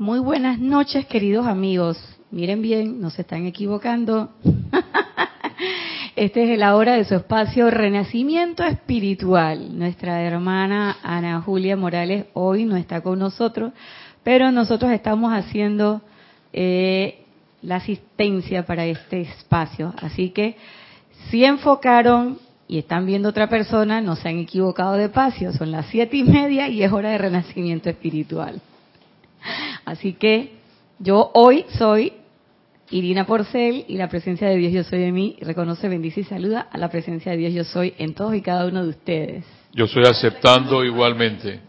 Muy buenas noches, queridos amigos. Miren bien, no se están equivocando. Este es la hora de su espacio Renacimiento Espiritual. Nuestra hermana Ana Julia Morales hoy no está con nosotros, pero nosotros estamos haciendo eh, la asistencia para este espacio. Así que si enfocaron y están viendo otra persona, no se han equivocado de espacio. Son las siete y media y es hora de renacimiento espiritual. Así que yo hoy soy Irina Porcel y la presencia de Dios yo soy en mí reconoce, bendice y saluda a la presencia de Dios yo soy en todos y cada uno de ustedes. Yo estoy aceptando igualmente.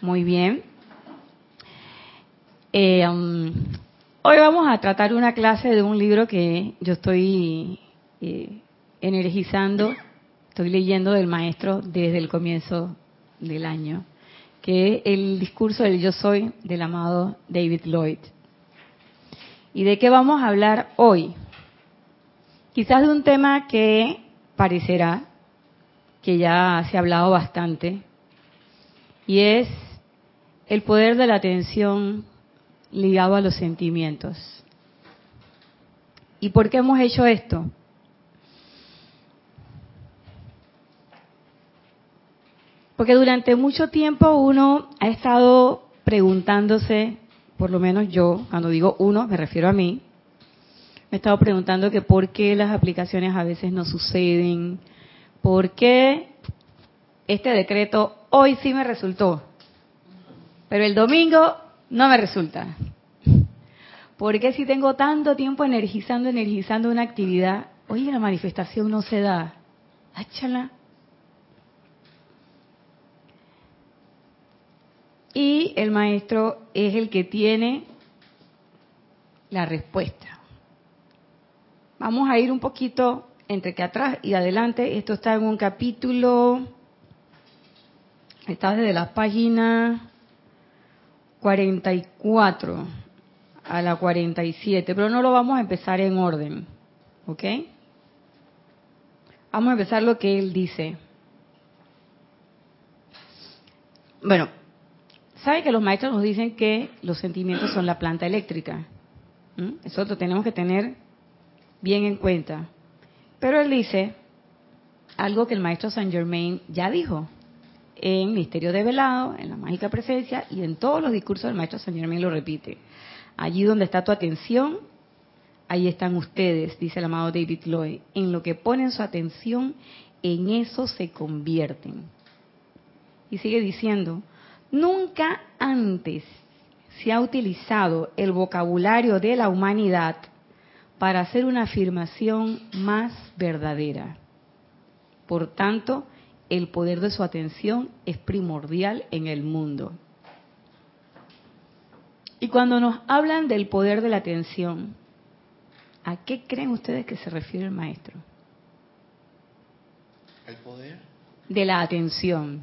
Muy bien. Eh, um, hoy vamos a tratar una clase de un libro que yo estoy eh, energizando, estoy leyendo del maestro desde el comienzo del año, que es el discurso del yo soy del amado David Lloyd. ¿Y de qué vamos a hablar hoy? Quizás de un tema que parecerá que ya se ha hablado bastante, y es el poder de la atención ligado a los sentimientos. ¿Y por qué hemos hecho esto? Porque durante mucho tiempo uno ha estado preguntándose por lo menos yo, cuando digo uno, me refiero a mí, me he estado preguntando que por qué las aplicaciones a veces no suceden, por qué este decreto hoy sí me resultó, pero el domingo no me resulta. ¿Por qué si tengo tanto tiempo energizando, energizando una actividad, hoy la manifestación no se da? Áchala. Y el maestro es el que tiene la respuesta. Vamos a ir un poquito entre que atrás y adelante. Esto está en un capítulo, está desde la página 44 a la 47, pero no lo vamos a empezar en orden, ¿ok? Vamos a empezar lo que él dice. Bueno, ¿Sabe que los maestros nos dicen que los sentimientos son la planta eléctrica? ¿Mm? Eso lo tenemos que tener bien en cuenta. Pero él dice algo que el maestro Saint Germain ya dijo en Misterio de Velado, en la mágica presencia y en todos los discursos del maestro Saint Germain lo repite. Allí donde está tu atención, ahí están ustedes, dice el amado David Lloyd. En lo que ponen su atención, en eso se convierten. Y sigue diciendo, Nunca antes se ha utilizado el vocabulario de la humanidad para hacer una afirmación más verdadera. Por tanto, el poder de su atención es primordial en el mundo. Y cuando nos hablan del poder de la atención, ¿a qué creen ustedes que se refiere el maestro? ¿El poder? De la atención.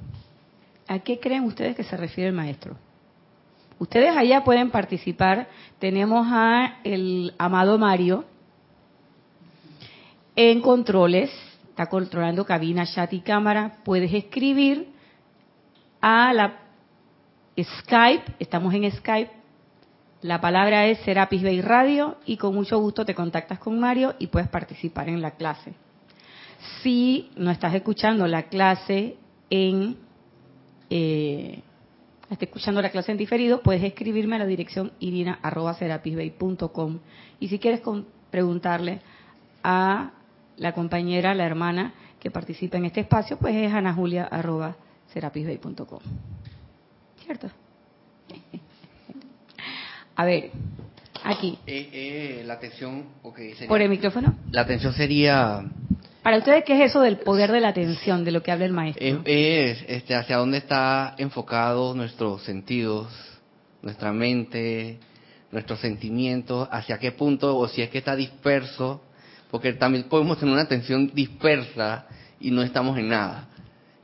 ¿A qué creen ustedes que se refiere el maestro? Ustedes allá pueden participar. Tenemos a el amado Mario en controles, está controlando cabina, chat y cámara. Puedes escribir a la Skype, estamos en Skype. La palabra es Serapis Bay Radio y con mucho gusto te contactas con Mario y puedes participar en la clase. Si no estás escuchando la clase en eh, esté escuchando la clase en diferido, puedes escribirme a la dirección irina.serapisbay.com. Y si quieres preguntarle a la compañera, la hermana que participa en este espacio, pues es anajulia.serapisbay.com. ¿Cierto? A ver, aquí. Eh, eh, la atención, ¿Por el micrófono? La atención sería para ustedes, ¿qué es eso del poder de la atención, de lo que habla el maestro? Es, este, hacia dónde está enfocado nuestros sentidos, nuestra mente, nuestros sentimientos, hacia qué punto, o si es que está disperso, porque también podemos tener una atención dispersa y no estamos en nada.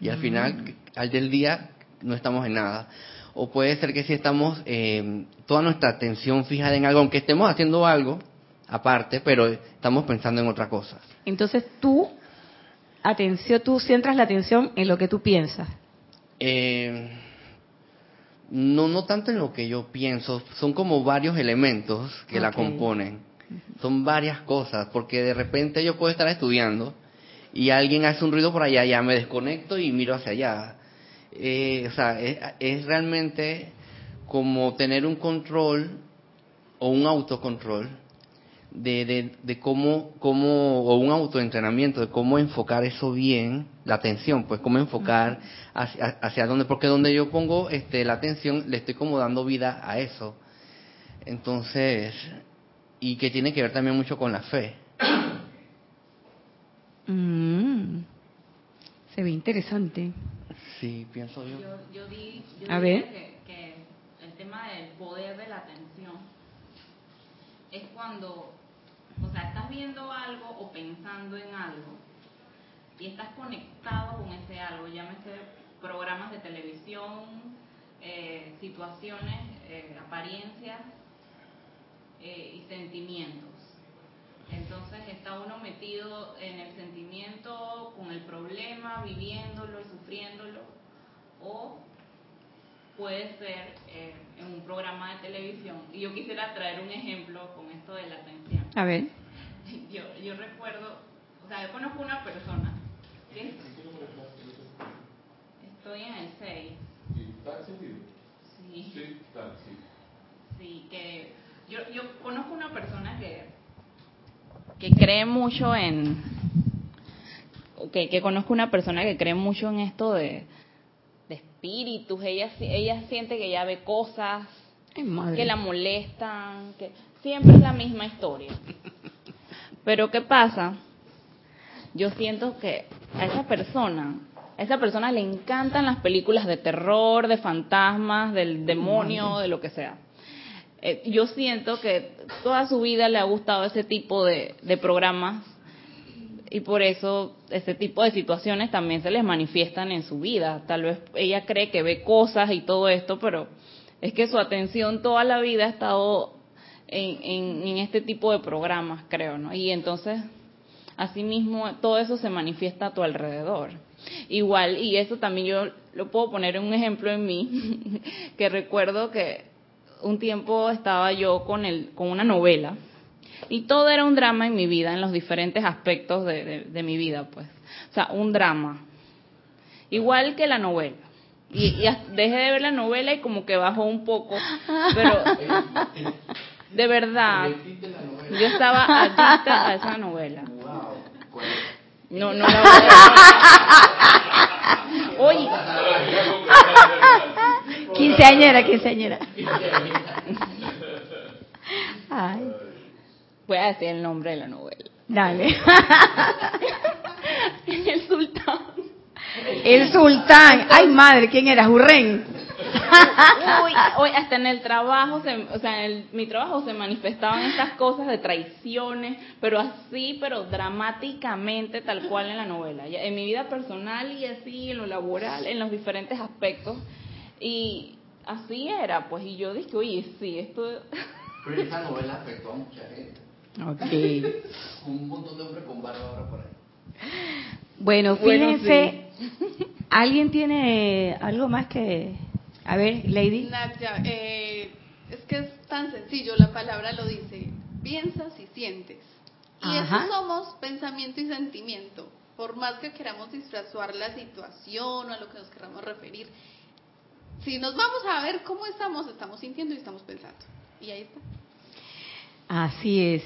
Y al final, al del día, no estamos en nada. O puede ser que si estamos eh, toda nuestra atención fijada en algo, aunque estemos haciendo algo, aparte, pero estamos pensando en otra cosa. Entonces tú, atención, tú centras la atención en lo que tú piensas. Eh, no, no tanto en lo que yo pienso, son como varios elementos que la componen. Son varias cosas, porque de repente yo puedo estar estudiando y alguien hace un ruido por allá, ya me desconecto y miro hacia allá. Eh, o sea, es, es realmente como tener un control o un autocontrol de, de, de cómo, cómo, o un autoentrenamiento de cómo enfocar eso bien, la atención, pues cómo enfocar hacia, hacia dónde, porque donde yo pongo este, la atención, le estoy como dando vida a eso. Entonces, y que tiene que ver también mucho con la fe. Mm. Se ve interesante. Sí, pienso yo. Yo, yo di, yo A ver. Que, que el tema del poder de la atención es cuando, o sea, estás viendo algo o pensando en algo y estás conectado con ese algo, llámese programas de televisión, eh, situaciones, eh, apariencias eh, y sentimientos. Entonces está uno metido en el sentimiento, con el problema, viviéndolo y sufriéndolo, o puede ser en un programa de televisión. Y yo quisiera traer un ejemplo con esto de la atención. A ver. Yo, yo recuerdo, o sea, yo conozco una persona que estoy en el 6, sí, sí, que yo, yo conozco una persona que, que cree mucho en, que, que conozco una persona que cree mucho en esto de, de espíritus, ella, si- ella siente que ella ve cosas, Ay, que la molestan, que siempre es la misma historia. Pero ¿qué pasa? Yo siento que a esa persona, a esa persona le encantan las películas de terror, de fantasmas, del demonio, de lo que sea. Eh, yo siento que toda su vida le ha gustado ese tipo de, de programas y por eso ese tipo de situaciones también se les manifiestan en su vida. Tal vez ella cree que ve cosas y todo esto, pero es que su atención toda la vida ha estado en, en- en este tipo de programas, creo, ¿no? Y entonces, asimismo, todo eso se manifiesta a tu alrededor. Igual, y eso también yo lo puedo poner en un ejemplo en mí, que recuerdo que un tiempo estaba yo con, el, con una novela y todo era un drama en mi vida, en los diferentes aspectos de, de- mi vida, pues. O sea, un drama. Igual que la novela. Y, y dejé de ver la novela y como que bajó un poco, pero de verdad, yo estaba adicta a esa novela. No, no la voy a ver. Oye, Quinceañera, quinceañera. Ay, voy a decir el nombre de la novela. dale. El sultán. El sultán. Ay, madre, ¿quién era? Jurren. Uy, uy, hasta en el trabajo, se- o sea, en el- mi trabajo se manifestaban estas cosas de traiciones, pero así, pero dramáticamente, tal cual en la novela. En mi vida personal y así, en lo laboral, en los diferentes aspectos. Y así era, pues, y yo dije, oye, sí, esto... Pero esa novela afectó a mucha gente. Ok. Un montón de hombres con barba ahora por ahí. Bueno, Bueno, fíjense, ¿alguien tiene algo más que... A ver, Lady. Nadia, eh, es que es tan sencillo, la palabra lo dice, piensas y sientes. Y Ajá. eso somos pensamiento y sentimiento. Por más que queramos disfrazar la situación o a lo que nos queramos referir, si nos vamos a ver cómo estamos, estamos sintiendo y estamos pensando. Y ahí está. Así es.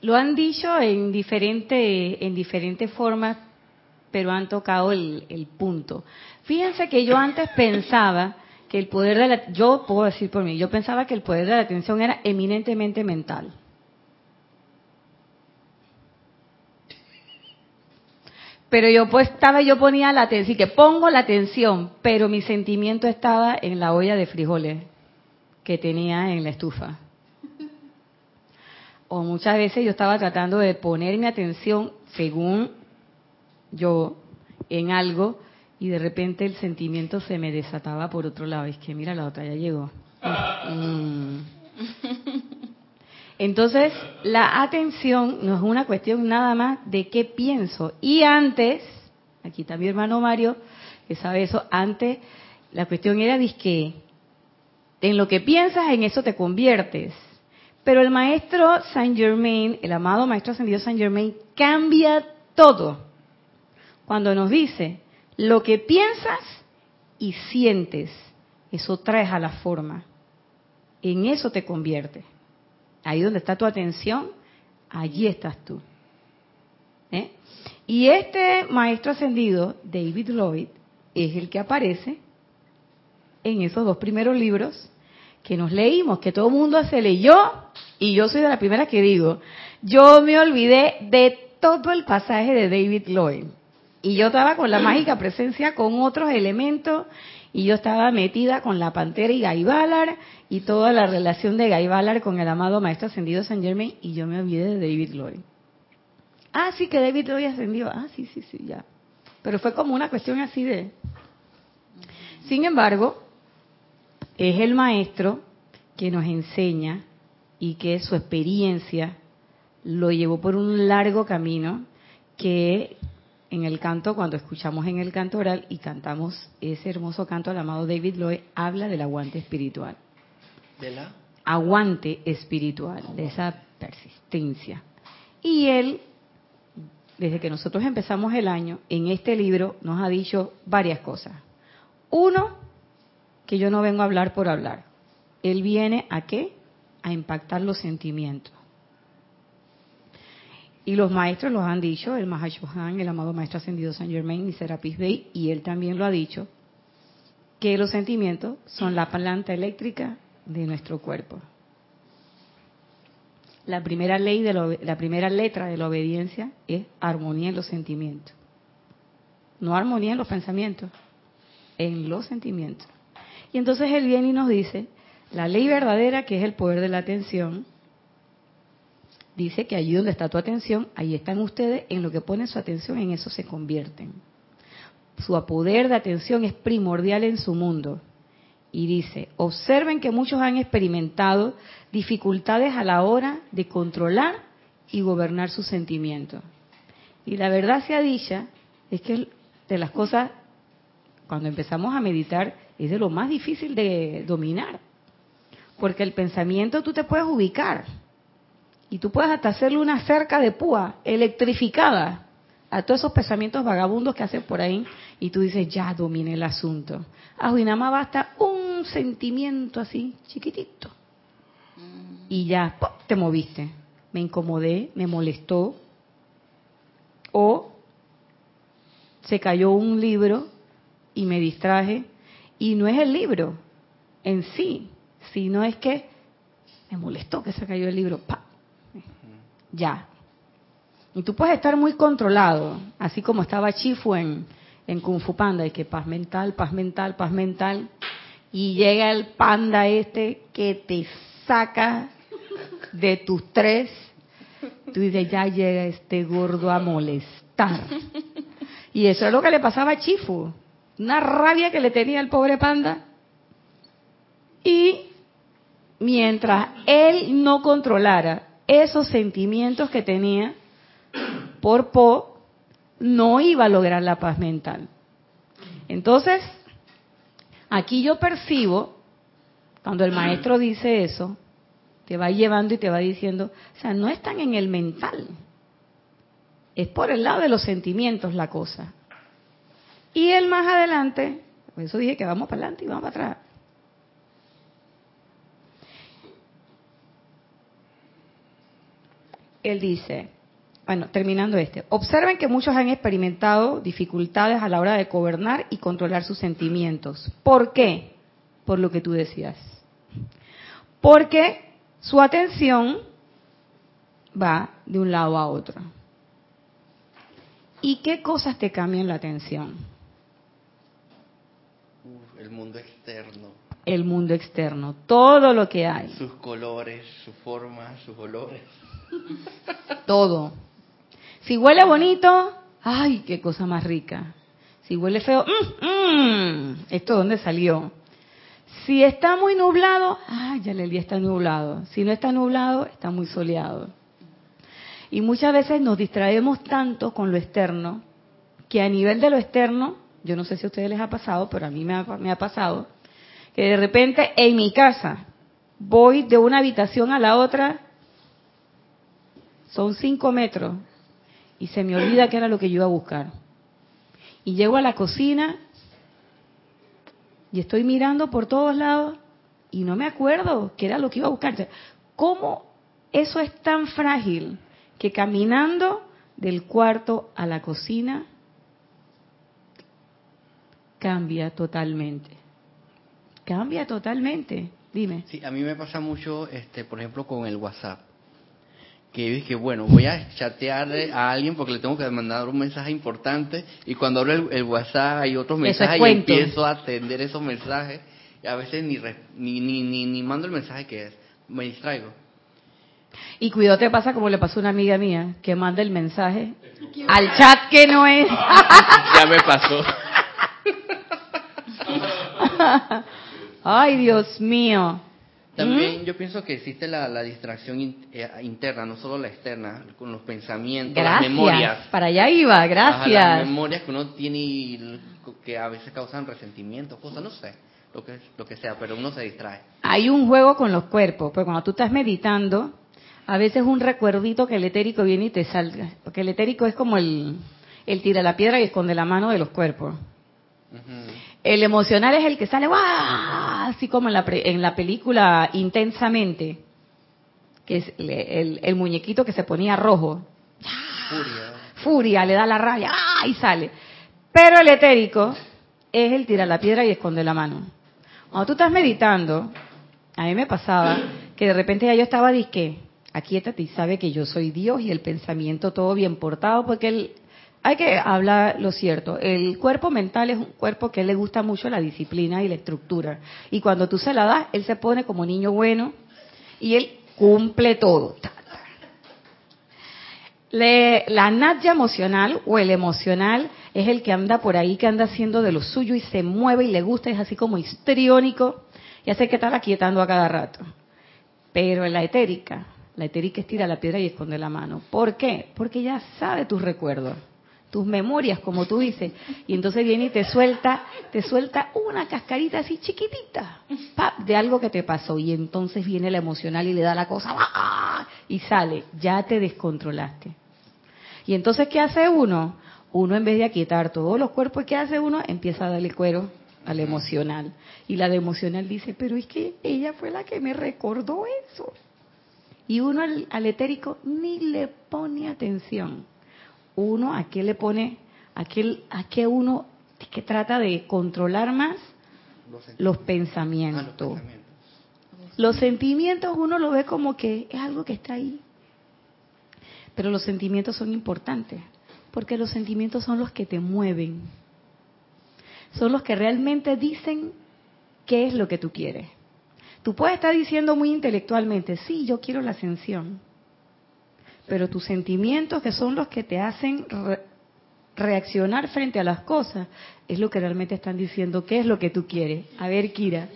Lo han dicho en diferente, en diferentes formas, pero han tocado el, el punto. Fíjense que yo antes pensaba que el poder de la, yo puedo decir por mí, yo pensaba que el poder de la atención era eminentemente mental. Pero yo pues estaba, yo ponía la atención, que pongo la atención, pero mi sentimiento estaba en la olla de frijoles que tenía en la estufa. O muchas veces yo estaba tratando de poner mi atención, según yo, en algo y de repente el sentimiento se me desataba por otro lado. Es que mira, la otra ya llegó. Mm. Entonces, la atención no es una cuestión nada más de qué pienso. Y antes, aquí está mi hermano Mario, que sabe eso, antes la cuestión era, que En lo que piensas, en eso te conviertes. Pero el maestro Saint Germain, el amado maestro ascendido Saint Germain, cambia todo. Cuando nos dice, lo que piensas y sientes, eso traes a la forma. En eso te conviertes. Ahí donde está tu atención, allí estás tú. ¿Eh? Y este maestro ascendido, David Lloyd, es el que aparece en esos dos primeros libros que nos leímos, que todo el mundo se leyó, y yo soy de la primera que digo, yo me olvidé de todo el pasaje de David Lloyd. Y yo estaba con la mágica presencia, con otros elementos, y yo estaba metida con la pantera y Guy Ballard, y toda la relación de Guy Ballard con el amado Maestro Ascendido San Germain, y yo me olvidé de David Lloyd. Ah, sí, que David Lloyd ascendió. Ah, sí, sí, sí, ya. Pero fue como una cuestión así de... Sin embargo, es el maestro que nos enseña y que su experiencia lo llevó por un largo camino que en el canto, cuando escuchamos en el canto oral y cantamos ese hermoso canto al amado David Lloyd, habla del aguante espiritual. ¿De la? Aguante espiritual, de esa persistencia. Y él, desde que nosotros empezamos el año, en este libro nos ha dicho varias cosas. Uno, que yo no vengo a hablar por hablar. Él viene a qué? A impactar los sentimientos. Y los maestros los han dicho, el Mahashohan, el amado Maestro Ascendido San Germain y Serapis Bey, y él también lo ha dicho, que los sentimientos son la planta eléctrica de nuestro cuerpo. La primera ley de la, la primera letra de la obediencia es armonía en los sentimientos. No armonía en los pensamientos, en los sentimientos. Y entonces él viene y nos dice, la ley verdadera, que es el poder de la atención, dice que allí donde está tu atención, ahí están ustedes, en lo que ponen su atención, en eso se convierten. Su poder de atención es primordial en su mundo. Y dice, observen que muchos han experimentado dificultades a la hora de controlar y gobernar sus sentimientos. Y la verdad sea dicha, es que de las cosas, cuando empezamos a meditar, es de lo más difícil de dominar. Porque el pensamiento tú te puedes ubicar y tú puedes hasta hacerle una cerca de púa electrificada a todos esos pensamientos vagabundos que hacen por ahí y tú dices, ya domine el asunto. Ah, y nada más basta un sentimiento así, chiquitito. Y ya, te moviste. Me incomodé, me molestó. O se cayó un libro y me distraje. Y no es el libro en sí, sino es que me molestó que se cayó el libro. ¡Pam! Ya. Y tú puedes estar muy controlado, así como estaba Chifu en, en Kung Fu Panda, y que paz mental, paz mental, paz mental, y llega el panda este que te saca de tus tres, tú dices, ya llega este gordo a molestar. Y eso es lo que le pasaba a Chifu, una rabia que le tenía el pobre panda. Y mientras él no controlara esos sentimientos que tenía por Po, no iba a lograr la paz mental. Entonces, aquí yo percibo, cuando el maestro dice eso, te va llevando y te va diciendo, o sea, no están en el mental, es por el lado de los sentimientos la cosa. Y él más adelante, por eso dije que vamos para adelante y vamos para atrás. Él dice, bueno, terminando este, observen que muchos han experimentado dificultades a la hora de gobernar y controlar sus sentimientos. ¿Por qué? Por lo que tú decías. Porque su atención va de un lado a otro. ¿Y qué cosas te cambian la atención? El mundo externo. El mundo externo, todo lo que hay. Sus colores, su forma, sus olores. Todo. Si huele bonito, ay, qué cosa más rica. Si huele feo, mmm, mmm, ¿esto dónde salió? Si está muy nublado, ay, ya el día está nublado. Si no está nublado, está muy soleado. Y muchas veces nos distraemos tanto con lo externo que a nivel de lo externo, yo no sé si a ustedes les ha pasado, pero a mí me ha, me ha pasado, que de repente en mi casa voy de una habitación a la otra, son cinco metros, y se me olvida que era lo que yo iba a buscar. Y llego a la cocina y estoy mirando por todos lados y no me acuerdo qué era lo que iba a buscar. ¿Cómo eso es tan frágil que caminando del cuarto a la cocina cambia totalmente? Cambia totalmente. Dime. Sí, a mí me pasa mucho, este, por ejemplo, con el WhatsApp. Que dije, bueno, voy a chatear a alguien porque le tengo que mandar un mensaje importante y cuando abro el, el WhatsApp hay otros mensajes y cuento. empiezo a atender esos mensajes y a veces ni, ni, ni, ni mando el mensaje que es, me distraigo. Y cuidado te pasa como le pasó a una amiga mía que manda el mensaje al chat que no es. ya me pasó. Ay, Dios mío. También ¿Mm? yo pienso que existe la, la distracción in- eh, interna, no solo la externa, con los pensamientos, las memorias. Para allá iba, Ajá, gracias. las memorias que uno tiene y que a veces causan resentimiento, cosas, no sé, lo que, lo que sea, pero uno se distrae. Hay un juego con los cuerpos, porque cuando tú estás meditando, a veces un recuerdito que el etérico viene y te salga, porque el etérico es como el, el tira la piedra y esconde la mano de los cuerpos. Ujú. El emocional es el que sale, ¡guau! así como en la, pre- en la película Intensamente, que es el, el muñequito que se ponía rojo. Furia. Furia, le da la rabia, ¡ah! y sale. Pero el etérico es el tira la piedra y esconde la mano. Cuando tú estás meditando, a mí me pasaba que de repente ya yo estaba disque, aquíétate y sabe que yo soy Dios y el pensamiento todo bien portado, porque el, hay que hablar lo cierto. El cuerpo mental es un cuerpo que le gusta mucho la disciplina y la estructura. Y cuando tú se la das, él se pone como niño bueno y él cumple todo. Le- la natya emocional o el emocional es el que anda por ahí, que anda haciendo de lo suyo y se mueve y le gusta, es así como histriónico y hace que estar aquietando a cada rato. Pero en la etérica, la etérica estira la piedra y esconde la mano. ¿Por qué? Porque ya sabe tus recuerdos, tus memorias, como tú dices. Y entonces viene y te suelta, te suelta una cascarita así chiquitita, ¡pap! de algo que te pasó. Y entonces viene la emocional y le da la cosa, ¡ah! y sale, ya te descontrolaste. Y entonces, ¿qué hace uno? Uno en vez de aquietar todos los cuerpos, ¿qué hace uno? Empieza a darle cuero al emocional. Y la de emocional dice, pero es que ella fue la que me recordó eso. Y uno al, al etérico ni le pone atención. Uno a qué le pone, a qué, a qué uno que trata de controlar más Los los Ah, los pensamientos. pensamientos. Los sentimientos uno lo ve como que es algo que está ahí. Pero los sentimientos son importantes, porque los sentimientos son los que te mueven. Son los que realmente dicen qué es lo que tú quieres. Tú puedes estar diciendo muy intelectualmente, sí, yo quiero la ascensión. Pero tus sentimientos, que son los que te hacen re- reaccionar frente a las cosas, es lo que realmente están diciendo qué es lo que tú quieres. A ver, Kira.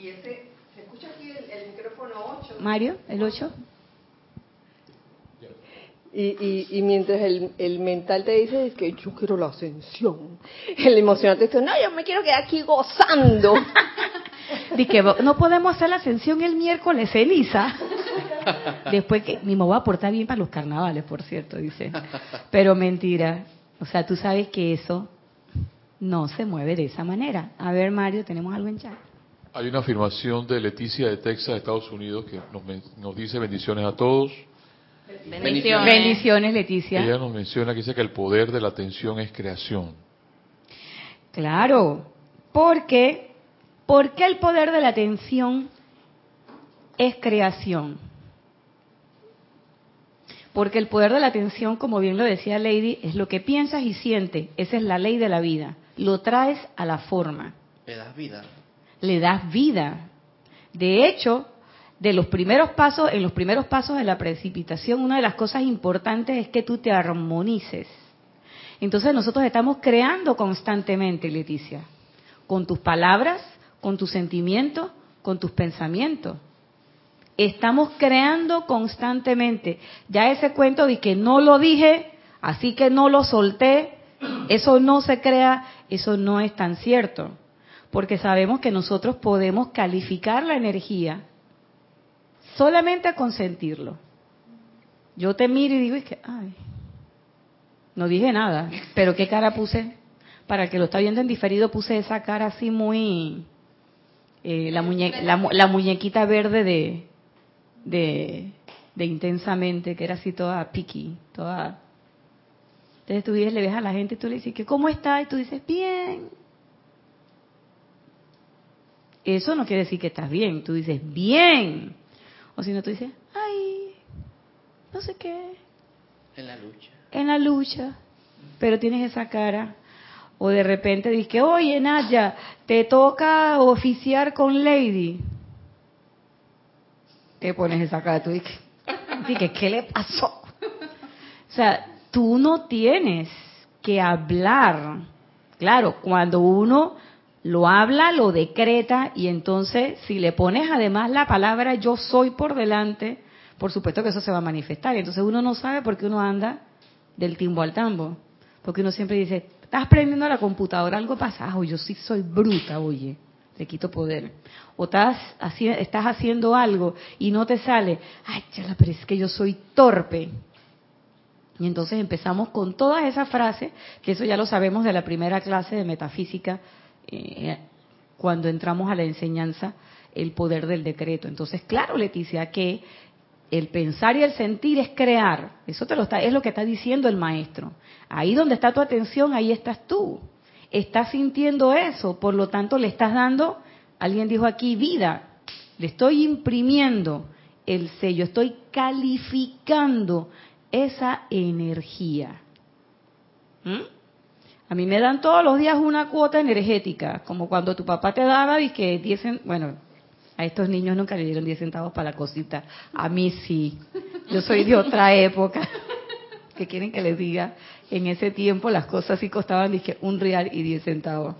Y ese, ¿se escucha aquí el, el micrófono 8? Mario, el 8. Y, y, y mientras el, el mental te dice es que yo quiero la ascensión, el emocional te dice, no, yo me quiero quedar aquí gozando. Di que no podemos hacer la ascensión el miércoles ceniza. Después que mi mamá va a portar bien para los carnavales, por cierto, dice. Pero mentira. O sea, tú sabes que eso no se mueve de esa manera. A ver, Mario, tenemos algo en chat. Hay una afirmación de Leticia de Texas, Estados Unidos, que nos, men- nos dice bendiciones a todos. Bendiciones. Bendiciones, Leticia. Ella nos menciona que dice que el poder de la atención es creación. Claro, porque ¿por qué el poder de la atención es creación? Porque el poder de la atención, como bien lo decía Lady, es lo que piensas y sientes. Esa es la ley de la vida. Lo traes a la forma, Le das vida. le das vida. De hecho, de los primeros pasos, en los primeros pasos de la precipitación, una de las cosas importantes es que tú te armonices. Entonces nosotros estamos creando constantemente, Leticia, con tus palabras, con tus sentimientos, con tus pensamientos. Estamos creando constantemente. Ya ese cuento de que no lo dije, así que no lo solté, eso no se crea, eso no es tan cierto. porque sabemos que nosotros podemos calificar la energía solamente a consentirlo. Yo te miro y digo, es que, ay, no dije nada, pero ¿qué cara puse? Para el que lo está viendo en diferido, puse esa cara así muy... eh, la, muñe- la, mu- la muñequita verde de, de, de intensamente, que era así toda picky, toda... Entonces tú vienes, le ves a la gente y tú le dices, que ¿cómo está? Y tú dices, bien. Eso no quiere decir que estás bien, tú dices, bien. O si no, tú dices, ay, no sé qué, En la lucha. en la lucha, pero tienes esa cara. O de repente dices, oye, Naya, te toca oficiar con Lady. Te pones esa cara, tú dices, dices, ¿qué le pasó? O sea, tú no tienes que hablar. Claro, cuando uno lo habla, lo decreta y entonces si le pones además la palabra yo soy por delante, por supuesto que eso se va a manifestar. Entonces uno no sabe por qué uno anda del timbo al tambo. Porque uno siempre dice, estás prendiendo la computadora, algo pasa, ah, yo sí soy bruta, oye, te quito poder. O estás, estás haciendo algo y no te sale, ay, chala, pero es que yo soy torpe. Y entonces empezamos con todas esas frases, que eso ya lo sabemos de la primera clase de metafísica, eh, cuando entramos a la enseñanza, el poder del decreto. Entonces, claro, Leticia, que el pensar y el sentir es crear. Eso te lo está, es lo que está diciendo el maestro. Ahí donde está tu atención, ahí estás tú. Estás sintiendo eso, por lo tanto le estás dando, alguien dijo aquí, vida. Le estoy imprimiendo el sello, estoy calificando esa energía. ¿Mm? A mí me dan todos los días una cuota energética, como cuando tu papá te daba y que 10, cen- bueno, a estos niños nunca le dieron 10 centavos para la cosita. A mí sí. Yo soy de otra época. Que quieren que les diga? En ese tiempo las cosas sí costaban dizque, un real y 10 centavos.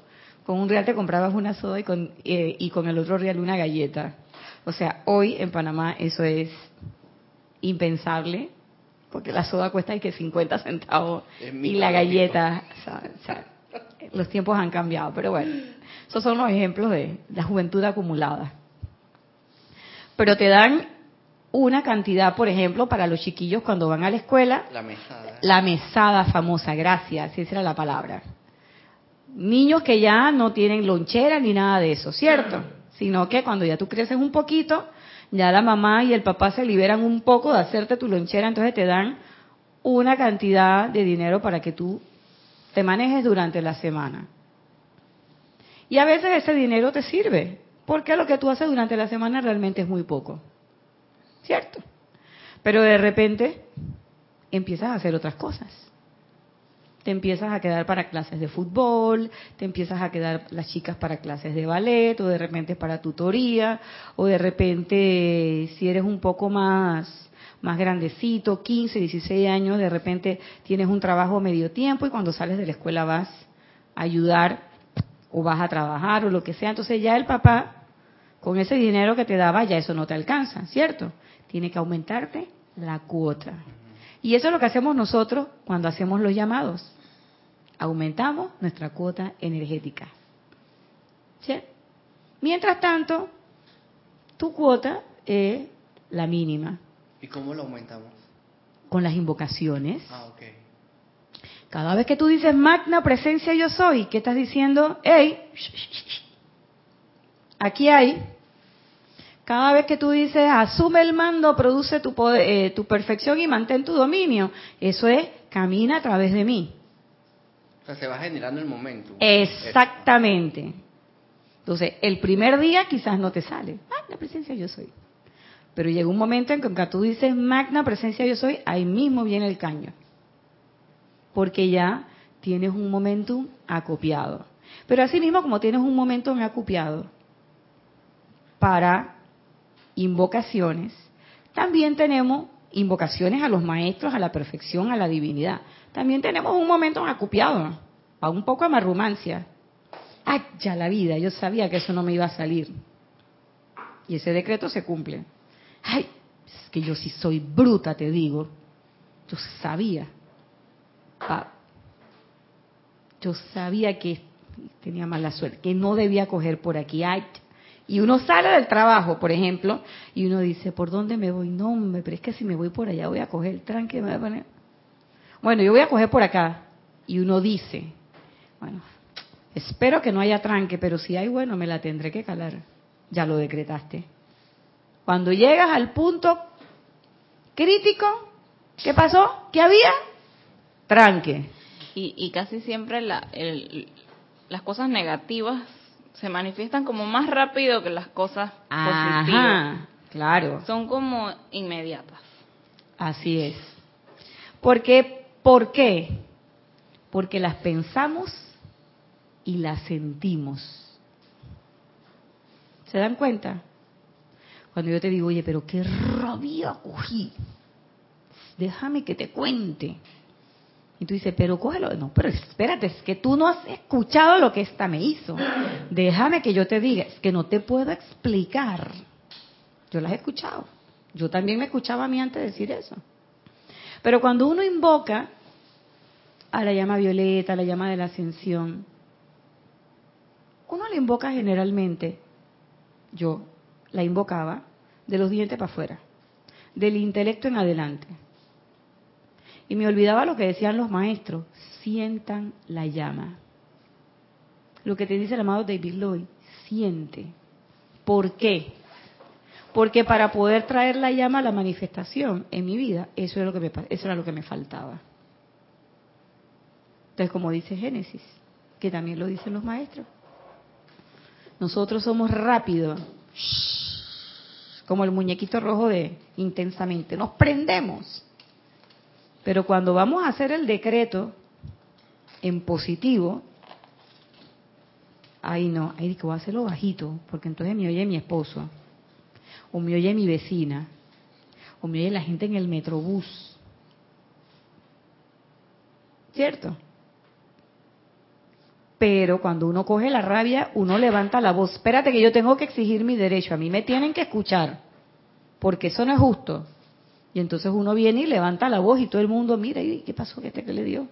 Con un real te comprabas una soda y con, eh, y con el otro real una galleta. O sea, hoy en Panamá eso es impensable, porque la soda cuesta y que 50 centavos y la galleta, o sea, o sea, los tiempos han cambiado, pero bueno, esos son los ejemplos de la juventud acumulada. Pero te dan una cantidad, por ejemplo, para los chiquillos cuando van a la escuela, La mesada. la mesada famosa, gracias, esa era la palabra. Niños que ya no tienen lonchera ni nada de eso, ¿cierto? Sino que cuando ya tú creces un poquito, ya la mamá y el papá se liberan un poco de hacerte tu lonchera, entonces te dan una cantidad de dinero para que tú te manejes durante la semana. Y a veces ese dinero te sirve, porque lo que tú haces durante la semana realmente es muy poco. ¿Cierto? Pero de repente empiezas a hacer otras cosas. Te empiezas a quedar para clases de fútbol, te empiezas a quedar las chicas para clases de ballet, o de repente para tutoría, o de repente si eres un poco más más grandecito, 15, 16 años, de repente tienes un trabajo medio tiempo y cuando sales de la escuela vas a ayudar o vas a trabajar o lo que sea. Entonces ya el papá, con ese dinero que te daba, ya eso no te alcanza, ¿cierto? Tiene que aumentarte la cuota. Y eso es lo que hacemos nosotros cuando hacemos los llamados. Aumentamos nuestra cuota energética. ¿Sí? Mientras tanto, tu cuota es la mínima. ¿Y cómo lo aumentamos? Con las invocaciones. Ah, ok. Cada vez que tú dices magna presencia yo soy, ¿qué estás diciendo? Hey, aquí hay. Cada vez que tú dices asume el mando, produce tu, poder- eh, tu perfección y mantén tu dominio, eso es camina a través de mí. O sea, se va generando el momento. Exactamente. Entonces, el primer día quizás no te sale. Magna presencia yo soy. Pero llega un momento en que cuando tú dices magna presencia yo soy, ahí mismo viene el caño. Porque ya tienes un momentum acopiado. Pero así mismo como tienes un momentum acopiado para invocaciones, también tenemos invocaciones a los maestros, a la perfección, a la divinidad. También tenemos un momento acopiado, a un poco de marrumancia. ¡Ay, ya la vida! Yo sabía que eso no me iba a salir. Y ese decreto se cumple. ¡Ay! Es que yo sí soy bruta, te digo. Yo sabía. Yo sabía que tenía mala suerte, que no debía coger por aquí. Ay, y uno sale del trabajo, por ejemplo, y uno dice, ¿por dónde me voy? No, hombre, pero es que si me voy por allá voy a coger el tranque, me voy a poner... Bueno, yo voy a coger por acá. Y uno dice, bueno, espero que no haya tranque, pero si hay, bueno, me la tendré que calar. Ya lo decretaste. Cuando llegas al punto crítico, ¿qué pasó? ¿Qué había? Tranque. Y, y casi siempre la, el- las cosas negativas se manifiestan como más rápido que las cosas positivas. Claro. Son como inmediatas. Así es. Porque, ¿Por qué? Porque las pensamos y las sentimos. ¿Se dan cuenta? Cuando yo te digo, oye, pero qué rabia cogí. Déjame que te cuente. Y tú dices, pero cógelo. No, pero espérate, es que tú no has escuchado lo que esta me hizo. Déjame que yo te diga, es que no te puedo explicar. Yo las he escuchado. Yo también me escuchaba a mí antes de decir eso. Pero cuando uno invoca a la llama violeta, a la llama de la ascensión, uno la invoca generalmente, yo la invocaba de los dientes para afuera, del intelecto en adelante. Y me olvidaba lo que decían los maestros, sientan la llama. Lo que te dice el amado David Lloyd, siente. ¿Por qué? Porque para poder traer la llama a la manifestación en mi vida, eso, es lo que me, eso era lo que me faltaba. Entonces, como dice Génesis, que también lo dicen los maestros, nosotros somos rápidos, como el muñequito rojo de intensamente, nos prendemos. Pero cuando vamos a hacer el decreto en positivo, ahí no, ahí que voy a hacerlo bajito, porque entonces me oye mi esposo, o me oye mi vecina, o me oye la gente en el metrobús. ¿Cierto? Pero cuando uno coge la rabia, uno levanta la voz. Espérate que yo tengo que exigir mi derecho. A mí me tienen que escuchar. Porque eso no es justo. Y entonces uno viene y levanta la voz y todo el mundo mira y ¿qué pasó? ¿Qué este que le dio?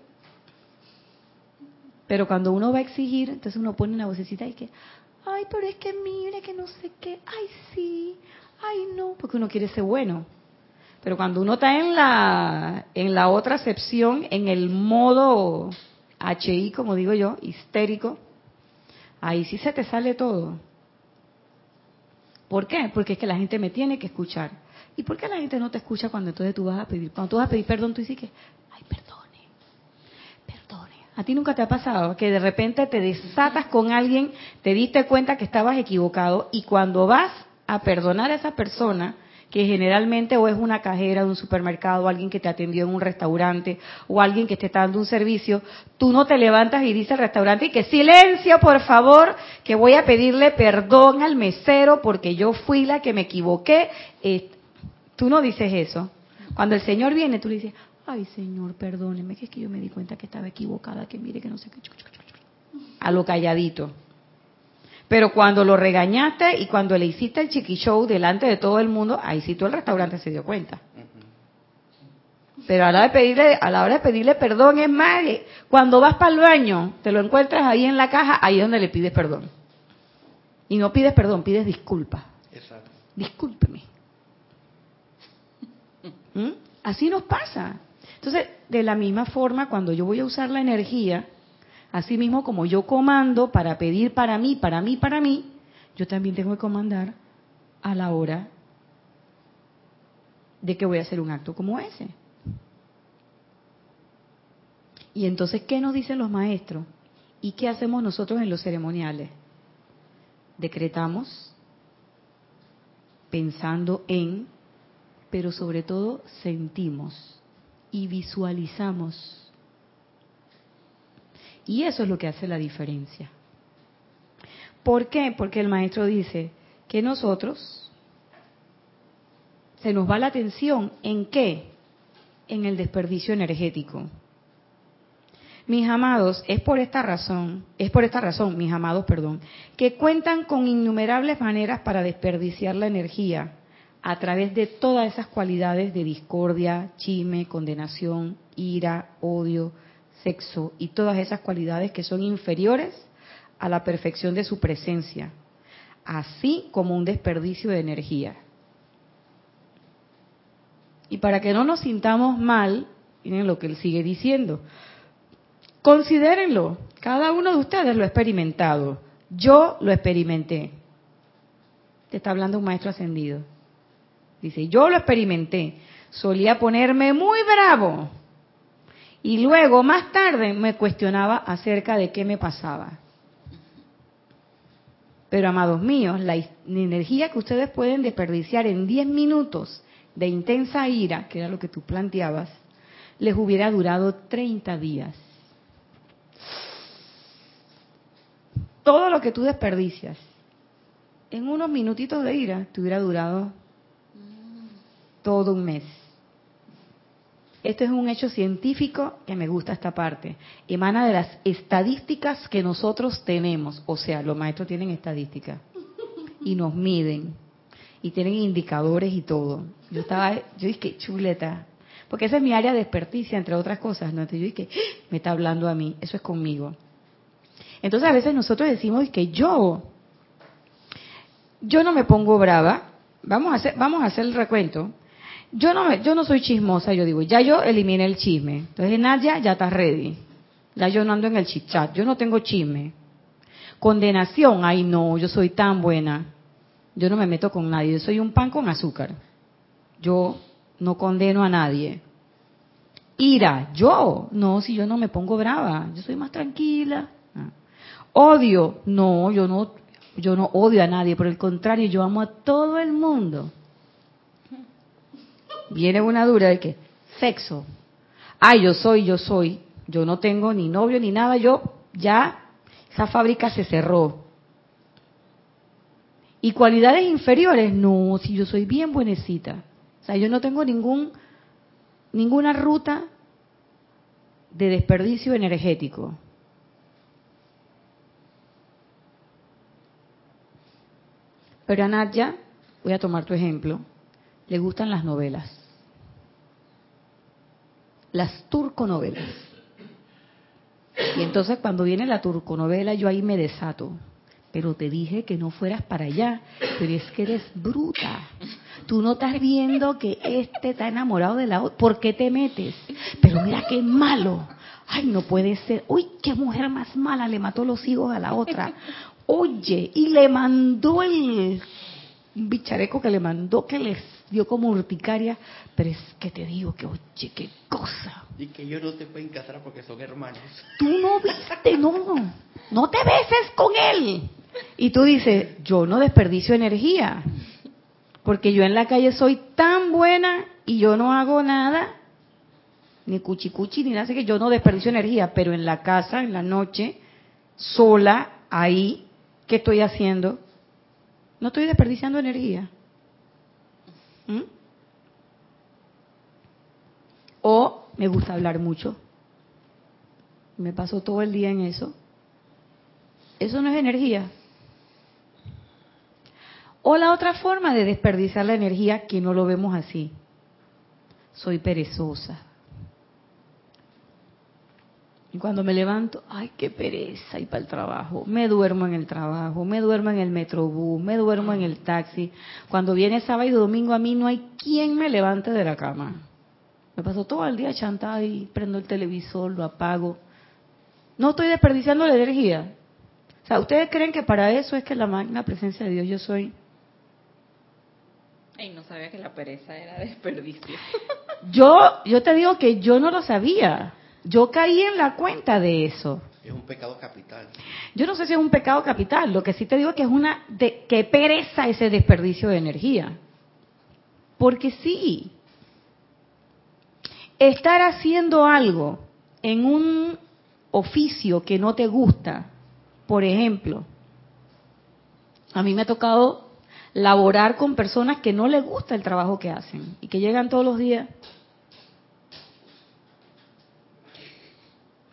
Pero cuando uno va a exigir, entonces uno pone una vocecita y que, ay, pero es que mire que no sé qué, ay, sí, ay, no, porque uno quiere ser bueno. Pero cuando uno está en la, en la otra acepción, en el modo HI, como digo yo, histérico, ahí sí se te sale todo. ¿Por qué? Porque es que la gente me tiene que escuchar. ¿Y por qué la gente no te escucha cuando entonces tú vas a pedir? Cuando tú vas a pedir perdón, tú dices que, ay, perdone, perdone. ¿A ti nunca te ha pasado que de repente te desatas con alguien, te diste cuenta que estabas equivocado y cuando vas a perdonar a esa persona, que generalmente o es una cajera de un supermercado, o alguien que te atendió en un restaurante, o alguien que te está dando un servicio, tú no te levantas y dices al restaurante y que silencio, por favor, que voy a pedirle perdón al mesero porque yo fui la que me equivoqué. Tú no dices eso. Cuando el Señor viene, tú le dices, ay Señor, perdóneme, que es que yo me di cuenta que estaba equivocada, que mire que no sé qué. A lo calladito. Pero cuando lo regañaste y cuando le hiciste el chiqui show delante de todo el mundo, ahí sí todo el restaurante se dio cuenta. Pero a la hora de pedirle, a la hora de pedirle perdón es más, eh, cuando vas para el baño, te lo encuentras ahí en la caja, ahí es donde le pides perdón. Y no pides perdón, pides disculpas. Exacto. Discúlpeme. ¿Mm? Así nos pasa. Entonces, de la misma forma, cuando yo voy a usar la energía, así mismo como yo comando para pedir para mí, para mí, para mí, yo también tengo que comandar a la hora de que voy a hacer un acto como ese. Y entonces, ¿qué nos dicen los maestros? ¿Y qué hacemos nosotros en los ceremoniales? Decretamos pensando en, pero sobre todo sentimos y visualizamos. Y eso es lo que hace la diferencia. ¿Por qué? Porque el maestro dice que nosotros se nos va la atención en qué? En el desperdicio energético. Mis amados, es por esta razón, es por esta razón, mis amados, perdón, que cuentan con innumerables maneras para desperdiciar la energía a través de todas esas cualidades de discordia, chisme, condenación, ira, odio, sexo y todas esas cualidades que son inferiores a la perfección de su presencia, así como un desperdicio de energía. Y para que no nos sintamos mal, miren lo que él sigue diciendo. Considérenlo, cada uno de ustedes lo ha experimentado. Yo lo experimenté. Te está hablando un maestro ascendido. Dice, yo lo experimenté. Solía ponerme muy bravo. Y luego, más tarde, me cuestionaba acerca de qué me pasaba. Pero, amados míos, la energía que ustedes pueden desperdiciar en 10 minutos de intensa ira, que era lo que tú planteabas, les hubiera durado 30 días. Todo lo que tú desperdicias en unos minutitos de ira te hubiera durado todo un mes. Esto es un hecho científico que me gusta esta parte. Emana de las estadísticas que nosotros tenemos. O sea, los maestros tienen estadísticas y nos miden y tienen indicadores y todo. Yo estaba, yo dije, chuleta, porque esa es mi área de experticia, entre otras cosas. ¿no? Entonces yo dije, me está hablando a mí, eso es conmigo. Entonces a veces nosotros decimos que yo, yo no me pongo brava. Vamos a hacer, vamos a hacer el recuento. Yo no, me, yo no soy chismosa, yo digo, ya yo eliminé el chisme. Entonces Nadia ya está ready. Ya yo no ando en el chichat, yo no tengo chisme. Condenación, ay no, yo soy tan buena. Yo no me meto con nadie, yo soy un pan con azúcar. Yo no condeno a nadie. Ira, yo, no, si yo no me pongo brava, yo soy más tranquila. Ah. Odio, no, yo no, yo no odio a nadie, por el contrario, yo amo a todo el mundo. Viene una dura de que, sexo. Ay, yo soy, yo soy. Yo no tengo ni novio ni nada, yo ya, esa fábrica se cerró. Y cualidades inferiores, no, si yo soy bien buenecita. O sea, yo no tengo ningún ninguna ruta de desperdicio energético. Pero a Nadia, voy a tomar tu ejemplo, le gustan las novelas. Las turconovelas. Y entonces cuando viene la turconovela yo ahí me desato. Pero te dije que no fueras para allá, pero es que eres bruta. Tú no estás viendo que este está enamorado de la otra. ¿Por qué te metes? Pero mira qué malo. Ay, no puede ser. Uy, qué mujer más mala le mató los hijos a la otra. Oye, y le mandó el bichareco que le mandó que les dio como urticaria. Pero es que te digo que, oye, qué cosa. Y que ellos no te pueden casar porque son hermanos. Tú no viste, no. No te beses con él. Y tú dices, yo no desperdicio energía. Porque yo en la calle soy tan buena y yo no hago nada, ni cuchicuchi, ni nada, así que yo no desperdicio energía, pero en la casa, en la noche, sola, ahí, ¿qué estoy haciendo? No estoy desperdiciando energía. ¿Mm? O me gusta hablar mucho. Me paso todo el día en eso. Eso no es energía. O la otra forma de desperdiciar la energía que no lo vemos así. Soy perezosa. Y cuando me levanto, ay, qué pereza ir para el trabajo. Me duermo en el trabajo, me duermo en el metrobús, me duermo en el taxi. Cuando viene sábado y domingo a mí no hay quien me levante de la cama. Me paso todo el día chantada y prendo el televisor, lo apago. No estoy desperdiciando la energía. O sea, ¿ustedes creen que para eso es que la magna presencia de Dios yo soy? Ay, no sabía que la pereza era desperdicio. Yo, yo te digo que yo no lo sabía. Yo caí en la cuenta de eso. Es un pecado capital. Yo no sé si es un pecado capital. Lo que sí te digo es que es una de que pereza ese desperdicio de energía. Porque sí, estar haciendo algo en un oficio que no te gusta, por ejemplo, a mí me ha tocado laborar con personas que no les gusta el trabajo que hacen y que llegan todos los días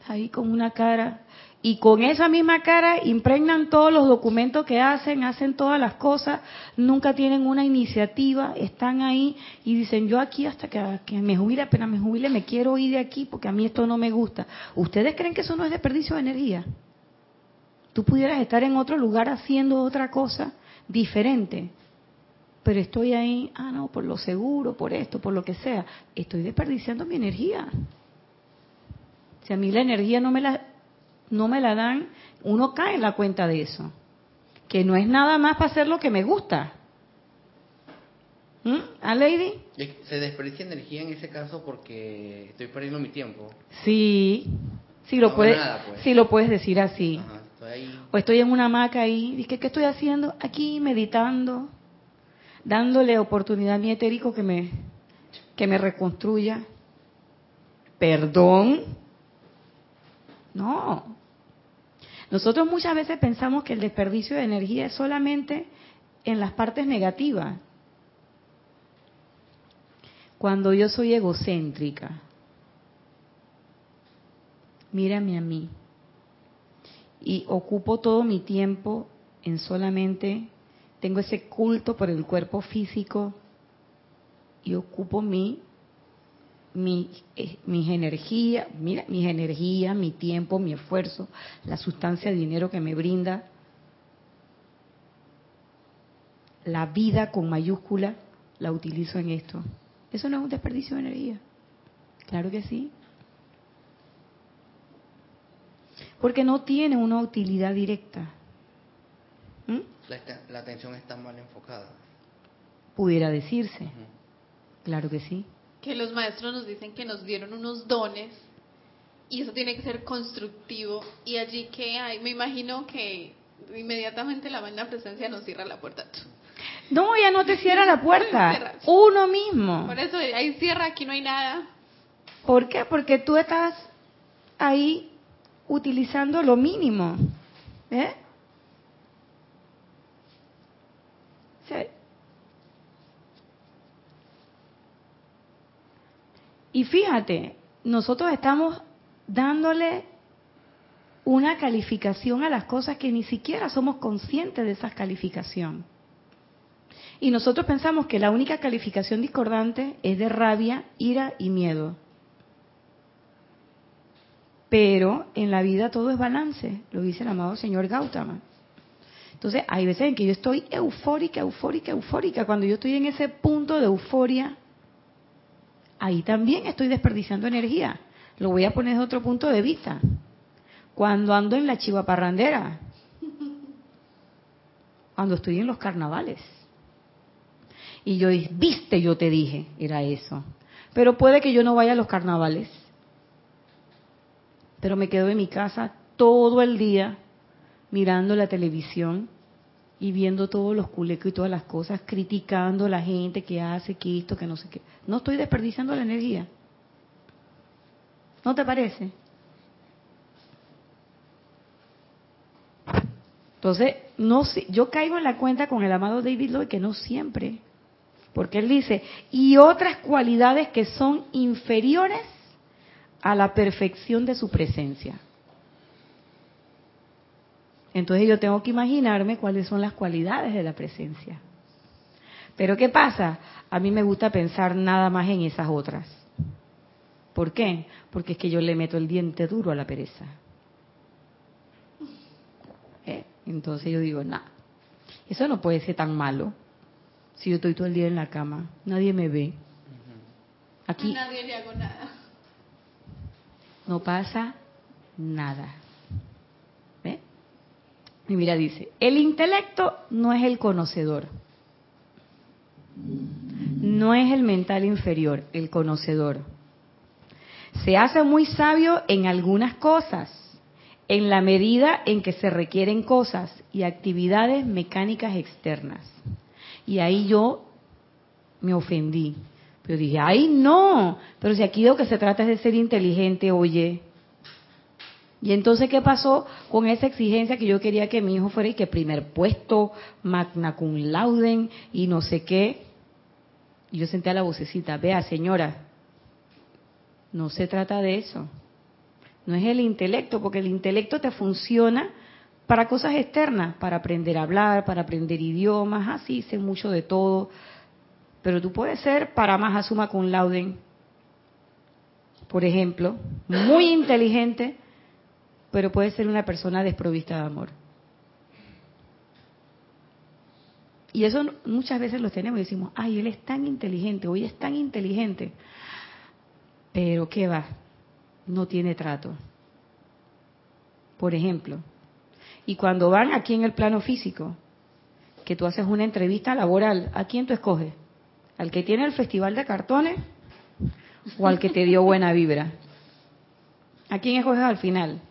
ahí con una cara y con esa misma cara impregnan todos los documentos que hacen, hacen todas las cosas, nunca tienen una iniciativa, están ahí y dicen, yo aquí hasta que, me jubile, apenas me jubile, me quiero ir de aquí porque a mí esto no me gusta. ¿Ustedes creen que eso no es desperdicio de energía? Tú pudieras estar en otro lugar haciendo otra cosa diferente, pero estoy ahí, ah, no, por lo seguro, por esto, por lo que sea. Estoy desperdiciando mi energía. Si a mí la energía no me la, no me la dan, uno cae en la cuenta de eso. Que no es nada más para hacer lo que me gusta. ¿Mm? ¿A Lady? Se desperdicia energía en ese caso porque estoy perdiendo mi tiempo. Sí, sí lo, No puedes, nada, pues. sí lo puedes decir así. Ajá, estoy ahí. O estoy en una hamaca ahí, dije, ¿qué estoy haciendo? Aquí meditando, dándole oportunidad a mi etérico que me, que me reconstruya. Perdón. No. Nosotros muchas veces pensamos que el desperdicio de energía es solamente en las partes negativas. Cuando yo soy egocéntrica, mírame a mí y ocupo todo mi tiempo en solamente, tengo ese culto por el cuerpo físico y ocupo mi, mi, eh, mis energías, mira, mis energías, mi tiempo, mi esfuerzo, la sustancia de dinero que me brinda, la vida con mayúscula, la utilizo en esto. Eso no es un desperdicio de energía. Claro que sí. Porque no tiene una utilidad directa. ¿Mm? La, la atención está mal enfocada. Pudiera decirse. Claro que sí. Que los maestros nos dicen que nos dieron unos dones y eso tiene que ser constructivo. Y allí que hay, me imagino que inmediatamente la magna presencia nos cierra la puerta. No, ya no te cierra la puerta. Uno mismo. Por eso ahí cierra, aquí no hay nada. ¿Por qué? Porque tú estás ahí utilizando lo mínimo. ¿Eh? Sí. Y fíjate, nosotros estamos dándole una calificación a las cosas que ni siquiera somos conscientes de esa calificación. Y nosotros pensamos que la única calificación discordante es de rabia, ira y miedo. Pero en la vida todo es balance, lo dice el amado señor Gautama. Entonces, hay veces en que yo estoy eufórica, eufórica, eufórica. Cuando yo estoy en ese punto de euforia, ahí también estoy desperdiciando energía. Lo voy a poner desde otro punto de vista. Cuando ando en la chivaparrandera, cuando estoy en los carnavales. Y yo viste, yo te dije, era eso. Pero puede que yo no vaya a los carnavales. Pero me quedo en mi casa todo el día mirando la televisión y viendo todos los culecos y todas las cosas, criticando a la gente que hace, que esto, que no sé qué. No estoy desperdiciando la energía. ¿No te parece? Entonces, no yo caigo en la cuenta con el amado David Lloyd que no siempre, porque él dice, y otras cualidades que son inferiores a la perfección de su presencia. Entonces yo tengo que imaginarme cuáles son las cualidades de la presencia. Pero ¿qué pasa? A mí me gusta pensar nada más en esas otras. ¿Por qué? Porque es que yo le meto el diente duro a la pereza. ¿Eh? Entonces yo digo, nada, eso no puede ser tan malo. Si yo estoy todo el día en la cama, nadie me ve. Aquí A nadie le hago nada. no pasa nada. Y mira, dice, el intelecto no es el conocedor. No es el mental inferior, el conocedor. Se hace muy sabio en algunas cosas, en la medida en que se requieren cosas y actividades mecánicas externas. Y ahí yo me ofendí. Pero dije, ay no, pero si aquí lo que se trata es de ser inteligente, oye. Y entonces, ¿qué pasó con esa exigencia que yo quería que mi hijo fuera y que primer puesto, magna cum laude y no sé qué? Y yo senté a la vocecita, vea señora, no se trata de eso. No es el intelecto, porque el intelecto te funciona para cosas externas, para aprender a hablar, para aprender idiomas, así sé mucho de todo. Pero tú puedes ser para más asuma con lauden, por ejemplo, muy inteligente, pero puede ser una persona desprovista de amor. Y eso muchas veces los tenemos y decimos, ay, él es tan inteligente, hoy es tan inteligente. Pero ¿qué va? No tiene trato. Por ejemplo. Y cuando van aquí en el plano físico, que tú haces una entrevista laboral, ¿a quién tú escoges? ¿Al que tiene el festival de cartones o al que te dio buena vibra? ¿A quién escoges al final?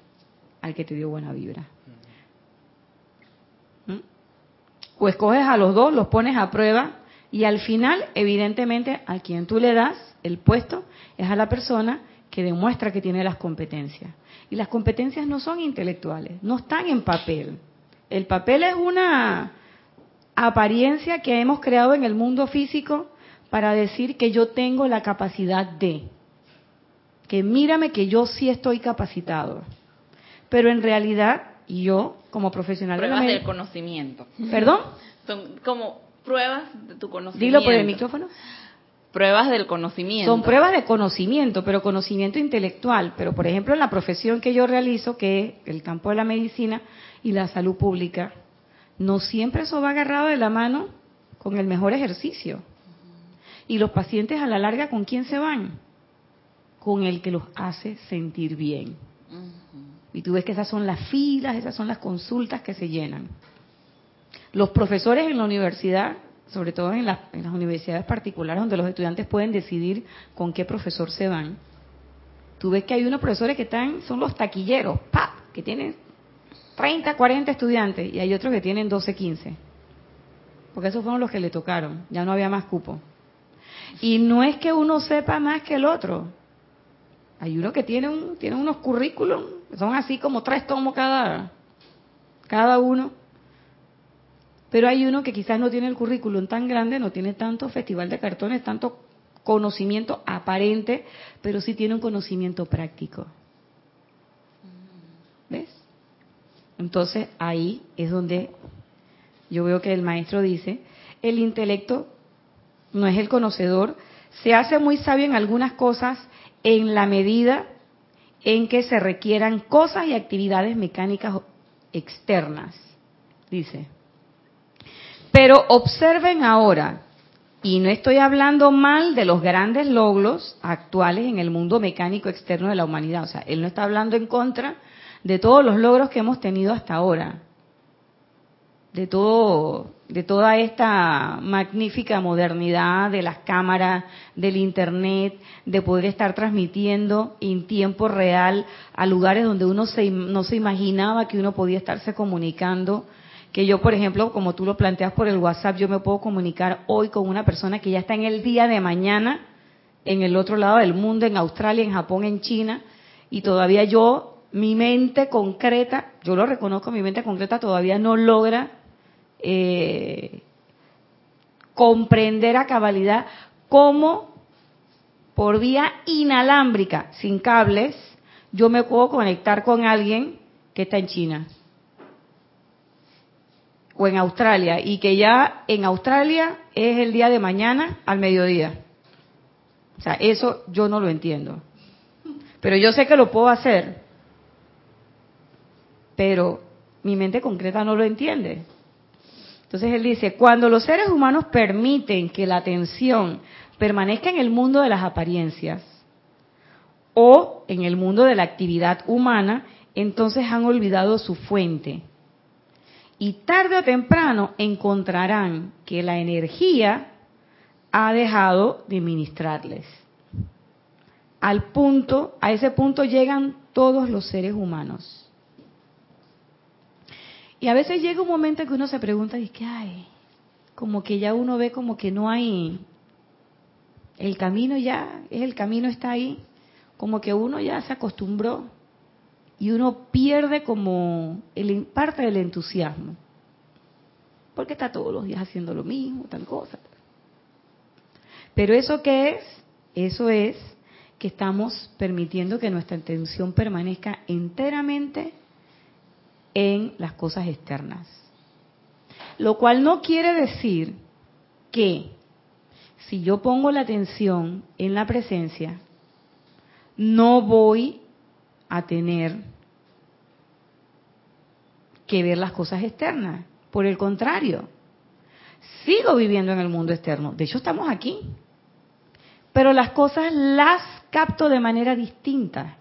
Al que te dio buena vibra. ¿Mm? O escoges a los dos, los pones a prueba y al final, evidentemente, a quien tú le das el puesto es a la persona que demuestra que tiene las competencias. Y las competencias no son intelectuales, no están en papel. El papel es una apariencia que hemos creado en el mundo físico para decir que yo tengo la capacidad de, que mírame que yo sí estoy capacitado. Pero en realidad, yo, como profesional pruebas de la del conocimiento. ¿Perdón? Son como pruebas de tu conocimiento. Dilo por el micrófono. Pruebas del conocimiento. Son pruebas de conocimiento, pero conocimiento intelectual. Pero, por ejemplo, en la profesión que yo realizo, que es el campo de la medicina y la salud pública, no siempre eso va agarrado de la mano con el mejor ejercicio. Y los pacientes a la larga, ¿con quién se van? Con el que los hace sentir bien. Y tú ves que esas son las filas, esas son las consultas que se llenan. Los profesores en la universidad, sobre todo en, las- en las universidades particulares donde los estudiantes pueden decidir con qué profesor se van, tú ves que hay unos profesores que están, son los taquilleros, ¡pap! que tienen 30, 40 estudiantes y hay otros que tienen 12, 15. Porque esos fueron los que le tocaron, ya no había más cupo. Y no es que uno sepa más que el otro. Hay uno que tiene, un, tiene unos currículum, son así como tres tomos cada, cada uno. Pero hay uno que quizás no tiene el currículum tan grande, no tiene tanto festival de cartones, tanto conocimiento aparente, pero sí tiene un conocimiento práctico. ¿Ves? Entonces ahí es donde yo veo que el maestro dice, el intelecto no es el conocedor, se hace muy sabio en algunas cosas en la medida en que se requieran cosas y actividades mecánicas externas, dice. Pero observen ahora, y no estoy hablando mal de los grandes logros actuales en el mundo mecánico externo de la humanidad, o sea, él no está hablando en contra de todos los logros que hemos tenido hasta ahora, de todo, de toda esta magnífica modernidad de las cámaras, del internet, de poder estar transmitiendo en tiempo real a lugares donde uno se, no se imaginaba que uno podía estarse comunicando. Que yo, por ejemplo, como tú lo planteas por el WhatsApp, yo me puedo comunicar hoy con una persona que ya está en el día de mañana, en el otro lado del mundo, en Australia, en Japón, en China, y todavía yo, mi mente concreta, yo lo reconozco, mi mente concreta todavía no logra eh, comprender a cabalidad cómo por vía inalámbrica, sin cables, yo me puedo conectar con alguien que está en China o en Australia y que ya en Australia es el día de mañana al mediodía. O sea, eso yo no lo entiendo. Pero yo sé que lo puedo hacer. Pero mi mente concreta no lo entiende. Entonces él dice, cuando los seres humanos permiten que la atención permanezca en el mundo de las apariencias o en el mundo de la actividad humana, entonces han olvidado su fuente. Y tarde o temprano encontrarán que la energía ha dejado de ministrarles. Al punto, a ese punto llegan todos los seres humanos. Y a veces llega un momento en que uno se pregunta, y que ay, como que ya uno ve como que no hay, el camino ya, el camino está ahí, como que uno ya se acostumbró y uno pierde como el, parte del entusiasmo. Porque está todos los días haciendo lo mismo, tal cosa. Pero eso qué es? Eso es que estamos permitiendo que nuestra atención permanezca enteramente en las cosas externas. Lo cual no quiere decir que si yo pongo la atención en la presencia, no voy a tener que ver las cosas externas. Por el contrario, sigo viviendo en el mundo externo. De hecho, estamos aquí. Pero las cosas las capto de manera distinta.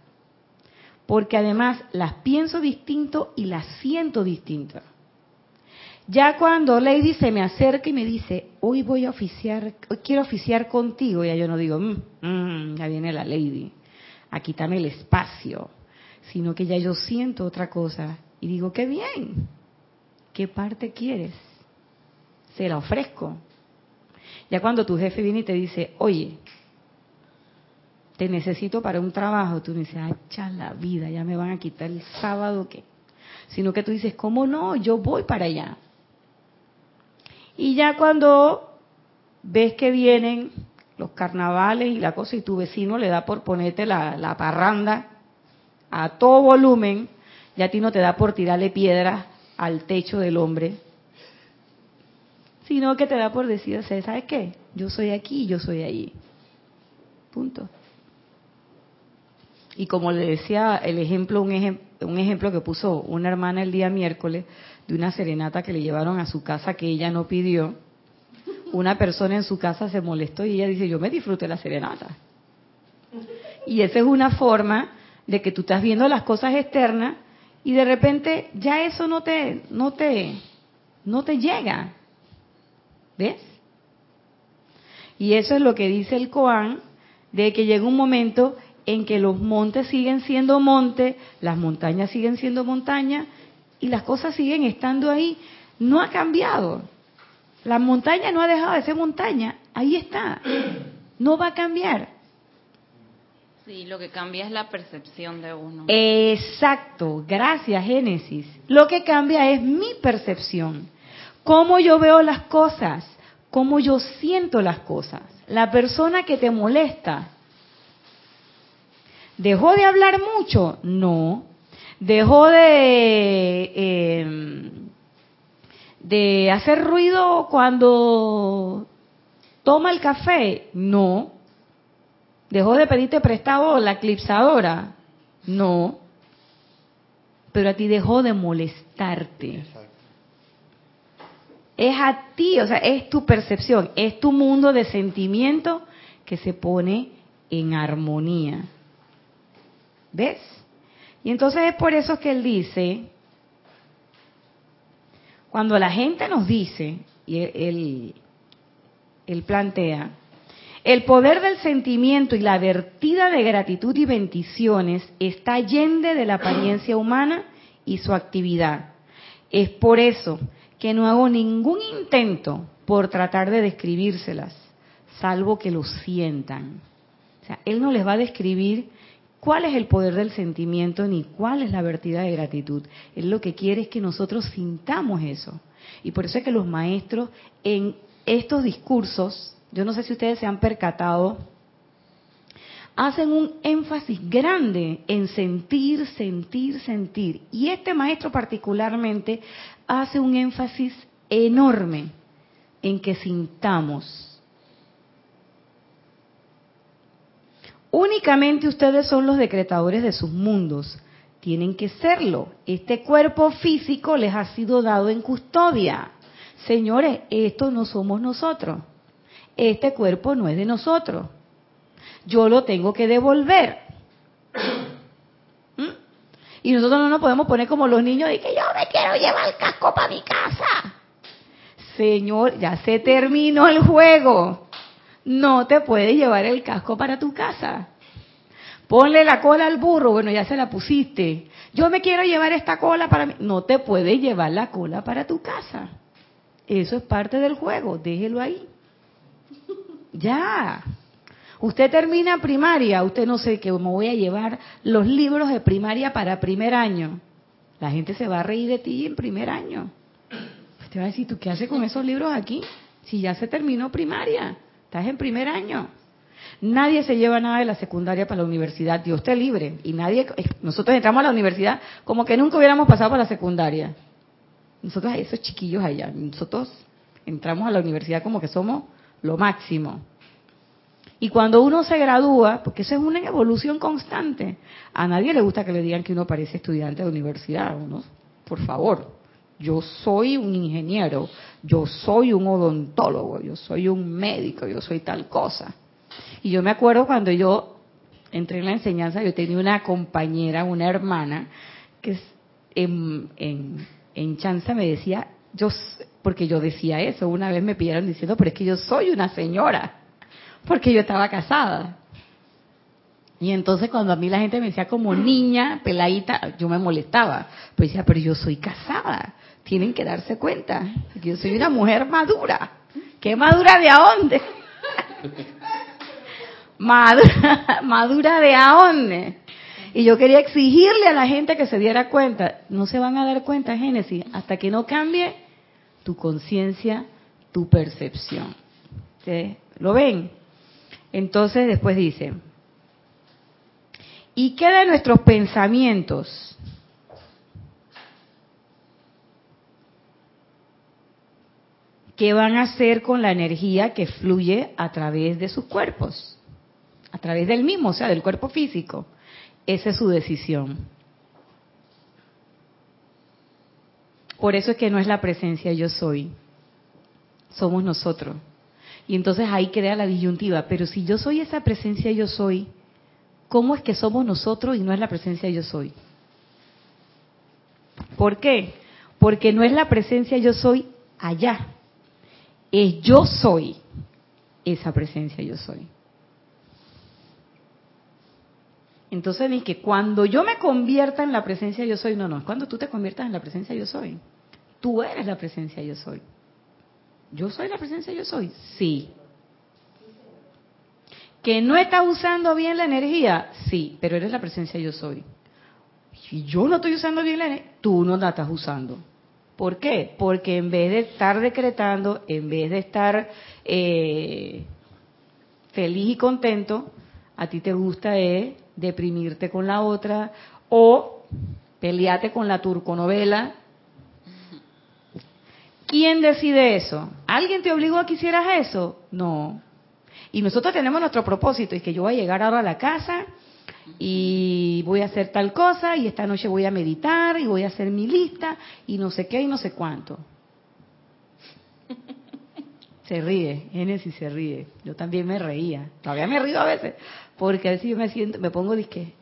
Porque además las pienso distinto y las siento distintas. Ya cuando Lady se me acerca y me dice, hoy voy a oficiar, hoy quiero oficiar contigo, ya yo no digo, "Mm, mm, ya viene la Lady, a quitarme el espacio, sino que ya yo siento otra cosa y digo, qué bien, ¿qué parte quieres? Se la ofrezco. Ya cuando tu jefe viene y te dice, oye, te necesito para un trabajo, tú dices, ay, la vida, ya me van a quitar el sábado, ¿qué? Sino que tú dices, ¿cómo no? Yo voy para allá. Y ya cuando ves que vienen los carnavales y la cosa y tu vecino le da por ponerte la, la parranda a todo volumen, ya a ti no te da por tirarle piedras al techo del hombre, sino que te da por decir, ¿sabes qué? Yo soy aquí, yo soy allí. Punto. Y como le decía el ejemplo, un, un ejemplo que puso una hermana el día miércoles de una serenata que le llevaron a su casa que ella no pidió, una persona en su casa se molestó y ella dice, yo me disfruté la serenata. Y esa es una forma de que tú estás viendo las cosas externas y de repente ya eso no te, no te, no te llega. ¿Ves? Y eso es lo que dice el Koan, de que llega un momento en que los montes siguen siendo montes, las montañas siguen siendo montañas y las cosas siguen estando ahí. No ha cambiado. La montaña no ha dejado de ser montaña, ahí está. No va a cambiar. Sí, lo que cambia es la percepción de uno. Exacto, gracias Génesis. Lo que cambia es mi percepción. Cómo yo veo las cosas, cómo yo siento las cosas. La persona que te molesta, ¿dejó de hablar mucho? No. ¿Dejó de, eh, de hacer ruido cuando toma el café? No. ¿Dejó de pedirte prestado la eclipsadora? No. Pero a ti dejó de molestarte. Es a ti, o sea, es tu percepción, es tu mundo de sentimiento que se pone en armonía. ¿Ves? Y entonces es por eso que él dice, cuando la gente nos dice, y él, plantea, el poder del sentimiento y la vertida de gratitud y bendiciones está yende de la apariencia humana y su actividad. Es por eso que no hago ningún intento por tratar de describírselas, salvo que lo sientan. O sea, él no les va a describir cuál es el poder del sentimiento ni cuál es la vertida de gratitud. Él lo que quiere es que nosotros sintamos eso. Y por eso es que los maestros en estos discursos yo no sé si ustedes se han percatado, hacen un énfasis grande en sentir, sentir, sentir. Y este maestro particularmente hace un énfasis enorme en que sintamos. Únicamente ustedes son los decretadores de sus mundos. Tienen que serlo. Este cuerpo físico les ha sido dado en custodia. Señores, esto no somos nosotros este cuerpo no es de nosotros. Yo lo tengo que devolver. ¿Mm? Y nosotros no nos podemos poner como los niños de que yo me quiero llevar el casco para mi casa. Señor, ya se terminó el juego. No te puedes llevar el casco para tu casa. Ponle la cola al burro, bueno, ya se la pusiste. Yo me quiero llevar esta cola para mí. No te puedes llevar la cola para tu casa. Eso es parte del juego, déjelo ahí. Ya. Usted termina primaria, usted no sé que me voy a llevar los libros de primaria para primer año. La gente se va a reír de ti en primer año. Usted va a decir, ¿tú qué haces con esos libros aquí? Si ya se terminó primaria, estás en primer año. Nadie se lleva nada de la secundaria para la universidad, Dios esté libre. Y nadie, nosotros entramos a la universidad como que nunca hubiéramos pasado por la secundaria. Nosotros, esos chiquillos allá, nosotros entramos a la universidad como que somos lo máximo. Y cuando uno se gradúa, porque eso es una evolución constante, a nadie le gusta que le digan que uno parece estudiante de universidad, ¿no? Por favor, yo soy un ingeniero, yo soy un odontólogo, yo soy un médico, yo soy tal cosa. Y yo me acuerdo cuando yo entré en la enseñanza, yo tenía una compañera, una hermana, que en, en, en chanza me decía, yo, porque yo decía eso, una vez me pidieron diciendo, pero es que yo soy una señora, porque yo estaba casada. Y entonces cuando a mí la gente me decía como niña, peladita, yo me molestaba. Pues decía, pero yo soy casada. Tienen que darse cuenta que yo soy una mujer madura. ¿Qué madura de a dónde? madura, madura de a dónde. Y yo quería exigirle a la gente que se diera cuenta. No se van a dar cuenta, Génesis, hasta que no cambie tu conciencia, tu percepción. ¿Sí? ¿Lo ven? Entonces después dice, ¿Y qué de nuestros pensamientos? ¿Qué van a hacer con la energía que fluye a través de sus cuerpos? A través del mismo, o sea, del cuerpo físico. Esa es su decisión. Por eso es que no es la presencia yo soy, somos nosotros. Y entonces ahí crea la disyuntiva, pero si yo soy esa presencia yo soy, ¿cómo es que somos nosotros y no es la presencia yo soy? ¿Por qué? Porque no es la presencia yo soy allá, es yo soy esa presencia yo soy. Entonces ni que cuando yo me convierta en la presencia yo soy, no, no, es cuando tú te conviertas en la presencia yo soy. Tú eres la presencia yo soy. ¿Yo soy la presencia yo soy? Sí. ¿Que no estás usando bien la energía? Sí, pero eres la presencia yo soy. Si yo no estoy usando bien la energía, tú no la estás usando. ¿Por qué? Porque en vez de estar decretando, en vez de estar eh, feliz y contento, a ti te gusta es deprimirte con la otra o pelearte con la turconovela. ¿Quién decide eso? ¿Alguien te obligó a que hicieras eso? No. Y nosotros tenemos nuestro propósito, es que yo voy a llegar ahora a la casa y voy a hacer tal cosa y esta noche voy a meditar y voy a hacer mi lista y no sé qué y no sé cuánto. Se ríe, Génesis se ríe. Yo también me reía. Todavía me río a veces, porque a veces yo me siento, me pongo disque.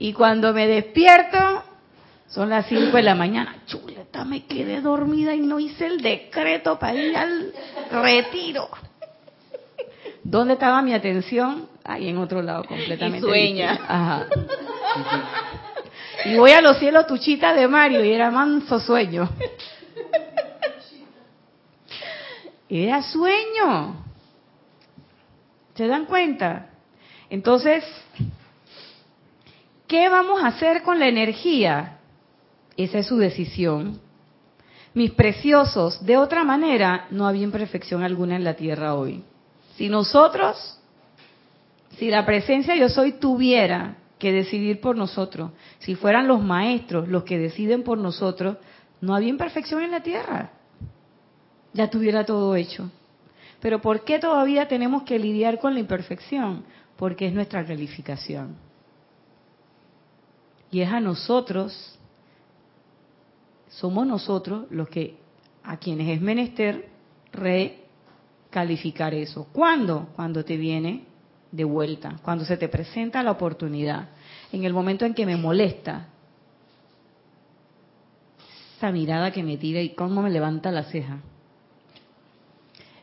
Y cuando me despierto, son las 5 de la mañana. Chuleta, me quedé dormida y no hice el decreto para ir al retiro. ¿Dónde estaba mi atención? Ahí en otro lado, completamente. Y sueña. Ajá. Y voy a los cielos tuchita de Mario y era manso sueño. Era sueño. ¿Se dan cuenta? Entonces, ¿qué vamos a hacer con la energía? Esa es su decisión. Mis preciosos, de otra manera, no había imperfección alguna en la tierra hoy. Si nosotros, si la presencia yo soy tuviera que decidir por nosotros, si fueran los maestros los que deciden por nosotros, no había imperfección en la tierra. Ya tuviera todo hecho. Pero ¿por qué todavía tenemos que lidiar con la imperfección? Porque es nuestra calificación. Y es a nosotros, somos nosotros los que, a quienes es menester, recalificar eso. ¿Cuándo? Cuando te viene de vuelta, cuando se te presenta la oportunidad. En el momento en que me molesta, esa mirada que me tira y cómo me levanta la ceja.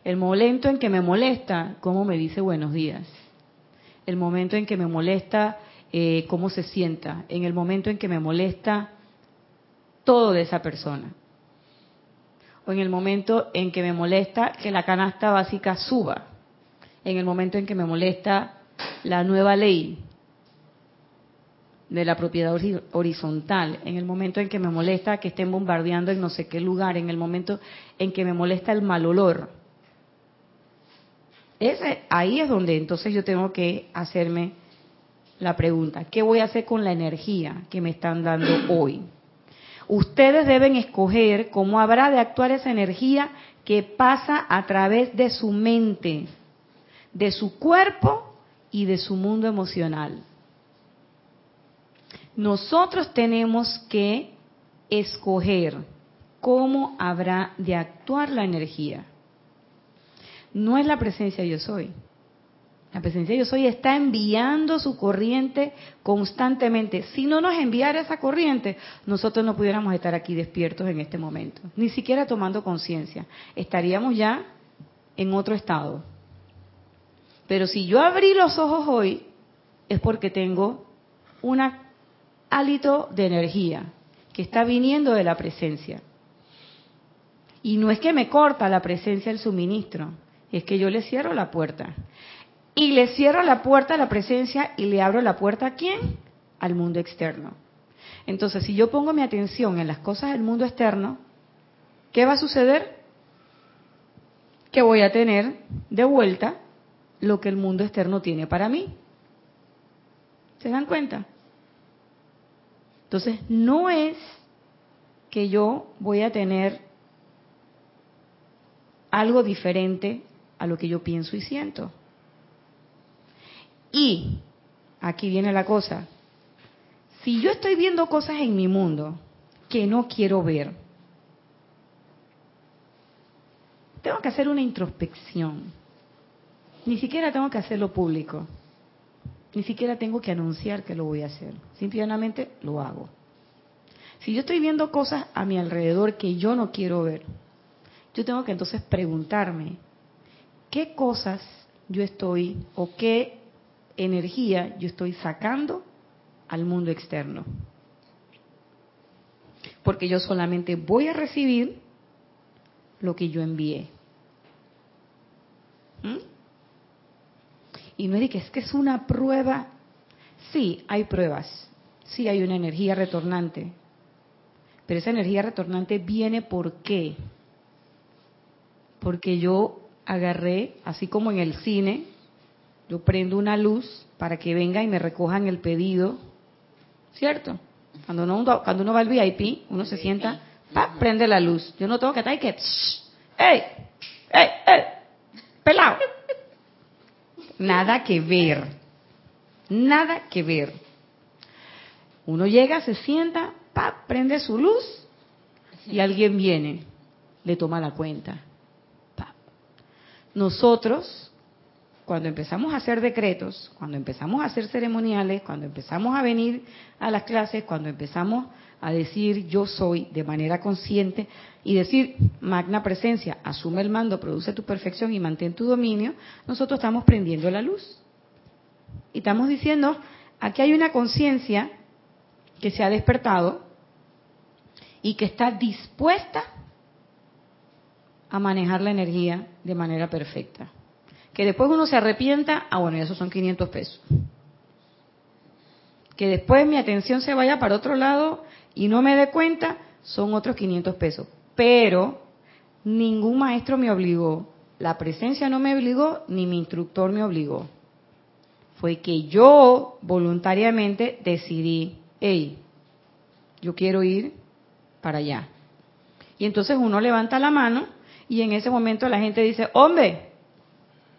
El momento en que me molesta, cómo me dice buenos días. El momento en que me molesta, eh, cómo se sienta. En el momento en que me molesta, todo de esa persona. O en el momento en que me molesta que la canasta básica suba. En el momento en que me molesta la nueva ley de la propiedad horizontal, en el momento en que me molesta que estén bombardeando en no sé qué lugar, en el momento en que me molesta el mal olor. Ese, ahí es donde entonces yo tengo que hacerme la pregunta, ¿qué voy a hacer con la energía que me están dando hoy? Ustedes deben escoger cómo habrá de actuar esa energía que pasa a través de su mente, de su cuerpo y de su mundo emocional. Nosotros tenemos que escoger cómo habrá de actuar la energía. No es la presencia yo soy. La presencia yo soy está enviando su corriente constantemente. Si no nos enviara esa corriente, nosotros no pudiéramos estar aquí despiertos en este momento, ni siquiera tomando conciencia. Estaríamos ya en otro estado. Pero si yo abrí los ojos hoy, es porque tengo un hálito de energía que está viniendo de la presencia. Y no es que me corta la presencia del suministro, es que yo le cierro la puerta. Y le cierro la puerta a la presencia y le abro la puerta a quién? Al mundo externo. Entonces, si yo pongo mi atención en las cosas del mundo externo, ¿qué va a suceder? Que voy a tener de vuelta lo que el mundo externo tiene para mí. ¿Se dan cuenta? Entonces, no es que yo voy a tener algo diferente a lo que yo pienso y siento. Y, aquí viene la cosa, si yo estoy viendo cosas en mi mundo que no quiero ver, tengo que hacer una introspección. Ni siquiera tengo que hacerlo público. Ni siquiera tengo que anunciar que lo voy a hacer. Simplemente lo hago. Si yo estoy viendo cosas a mi alrededor que yo no quiero ver, yo tengo que entonces preguntarme, ¿qué cosas yo estoy o qué energía yo estoy sacando al mundo externo? Porque yo solamente voy a recibir lo que yo envié. ¿Mm? Y no es que es que es una prueba. Sí, hay pruebas. Sí hay una energía retornante. Pero esa energía retornante viene por qué? Porque yo agarré, así como en el cine, yo prendo una luz para que venga y me recojan el pedido, ¿cierto? Cuando uno, cuando uno va al VIP, uno se sienta, pa, prende la luz. Yo no tengo que estar y que, ¡ey! ¡ey! ¡ey! ¡pelado! Nada que ver. Nada que ver. Uno llega, se sienta, pa, prende su luz y alguien viene, le toma la cuenta. Pa. Nosotros, cuando empezamos a hacer decretos, cuando empezamos a hacer ceremoniales, cuando empezamos a venir a las clases, cuando empezamos a decir yo soy de manera consciente y decir magna presencia, asume el mando, produce tu perfección y mantén tu dominio, nosotros estamos prendiendo la luz. Y estamos diciendo, aquí hay una conciencia que se ha despertado y que está dispuesta a manejar la energía de manera perfecta. Que después uno se arrepienta, ah bueno, esos son 500 pesos. Que después mi atención se vaya para otro lado y no me dé cuenta, son otros 500 pesos. Pero ningún maestro me obligó, la presencia no me obligó, ni mi instructor me obligó. Fue que yo voluntariamente decidí, hey, yo quiero ir para allá. Y entonces uno levanta la mano y en ese momento la gente dice, hombre,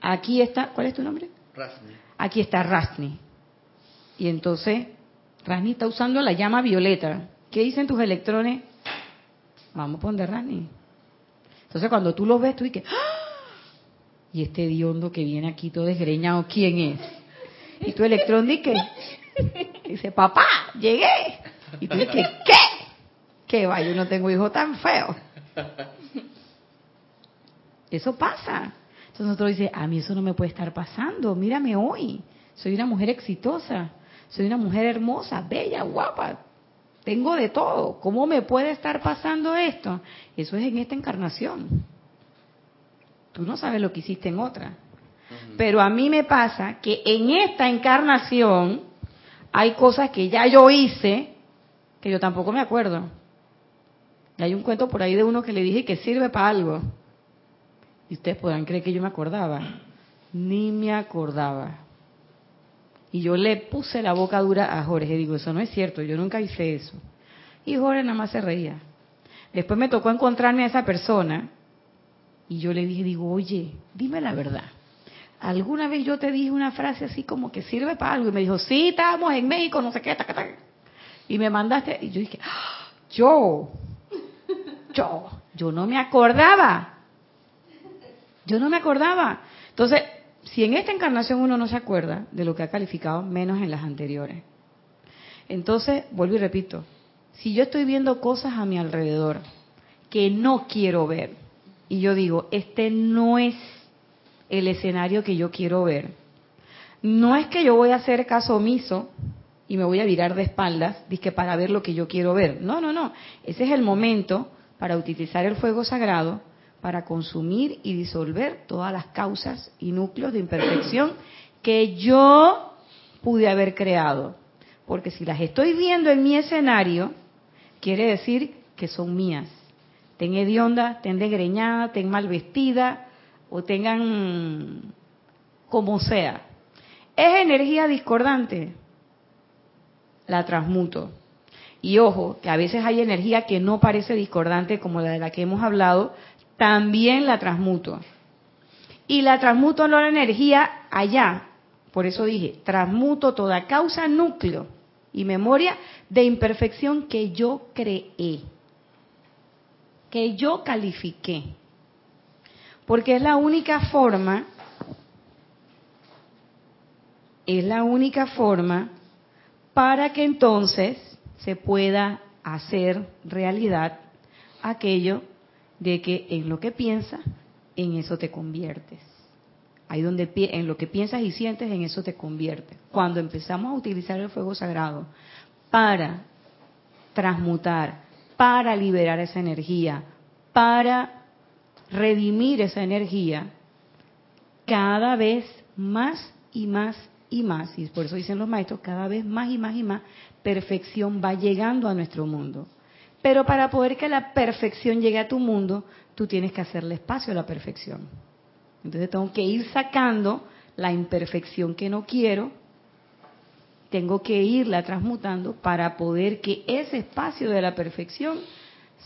aquí está, ¿cuál es tu nombre? Rasni. Aquí está Rasni. Y entonces Rasni está usando la llama violeta. ¿Qué dicen tus electrones? Vamos a poner Rasni. Entonces cuando tú lo ves, tú dices, ¡Ah! y este diondo que viene aquí todo desgreñado, ¿quién es? Y tu electrón dice, dice, papá, llegué. Y tú dices, ¿qué? ¿Qué va? Yo no tengo hijo tan feo. Eso pasa. Entonces nosotros dice, a mí eso no me puede estar pasando. Mírame hoy. Soy una mujer exitosa. Soy una mujer hermosa, bella, guapa. Tengo de todo. ¿Cómo me puede estar pasando esto? Eso es en esta encarnación. Tú no sabes lo que hiciste en otra. Pero a mí me pasa que en esta encarnación hay cosas que ya yo hice que yo tampoco me acuerdo. Y hay un cuento por ahí de uno que le dije que sirve para algo. Y ustedes podrán creer que yo me acordaba. Ni me acordaba. Y yo le puse la boca dura a Jorge. Digo, eso no es cierto, yo nunca hice eso. Y Jorge nada más se reía. Después me tocó encontrarme a esa persona. Y yo le dije, digo, oye, dime la verdad. ¿Alguna vez yo te dije una frase así como que sirve para algo? Y me dijo, sí, estábamos en México, no sé qué, ta, ta, ta. Y me mandaste, y yo dije, ¡Ah! yo, yo, yo no me acordaba. Yo no me acordaba. Entonces, si en esta encarnación uno no se acuerda de lo que ha calificado, menos en las anteriores. Entonces, vuelvo y repito, si yo estoy viendo cosas a mi alrededor que no quiero ver, y yo digo, este no es el escenario que yo quiero ver, no es que yo voy a hacer caso omiso y me voy a virar de espaldas, que para ver lo que yo quiero ver. No, no, no. Ese es el momento para utilizar el fuego sagrado para consumir y disolver todas las causas y núcleos de imperfección que yo pude haber creado. Porque si las estoy viendo en mi escenario, quiere decir que son mías. Ten hedionda, ten degreñada, ten mal vestida o tengan como sea. Es energía discordante. La transmuto. Y ojo, que a veces hay energía que no parece discordante como la de la que hemos hablado, también la transmuto. Y la transmuto no la energía allá. Por eso dije, transmuto toda causa, núcleo y memoria de imperfección que yo creé, que yo califiqué. Porque es la única forma, es la única forma para que entonces se pueda hacer realidad aquello de que en lo que piensas, en eso te conviertes. Ahí donde en lo que piensas y sientes, en eso te conviertes. Cuando empezamos a utilizar el fuego sagrado para transmutar, para liberar esa energía, para redimir esa energía, cada vez más y más y más, y por eso dicen los maestros, cada vez más y más y más, perfección va llegando a nuestro mundo. Pero para poder que la perfección llegue a tu mundo, tú tienes que hacerle espacio a la perfección. Entonces tengo que ir sacando la imperfección que no quiero, tengo que irla transmutando para poder que ese espacio de la perfección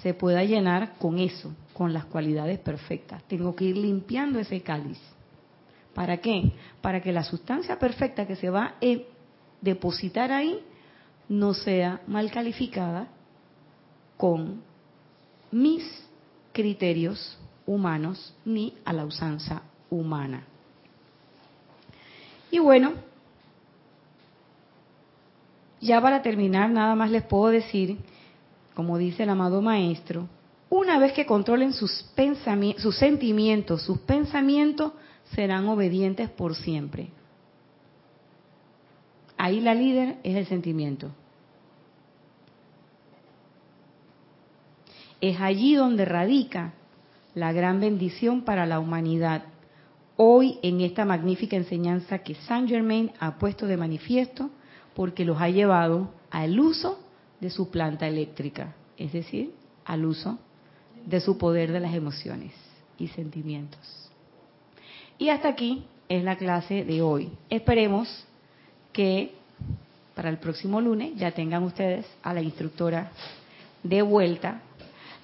se pueda llenar con eso, con las cualidades perfectas. Tengo que ir limpiando ese cáliz. ¿Para qué? Para que la sustancia perfecta que se va a depositar ahí no sea mal calificada con mis criterios humanos ni a la usanza humana. Y bueno, ya para terminar, nada más les puedo decir, como dice el amado maestro, una vez que controlen sus, sus sentimientos, sus pensamientos serán obedientes por siempre. Ahí la líder es el sentimiento. Es allí donde radica la gran bendición para la humanidad. Hoy en esta magnífica enseñanza que Saint Germain ha puesto de manifiesto porque los ha llevado al uso de su planta eléctrica, es decir, al uso de su poder de las emociones y sentimientos. Y hasta aquí es la clase de hoy. Esperemos que para el próximo lunes ya tengan ustedes a la instructora de vuelta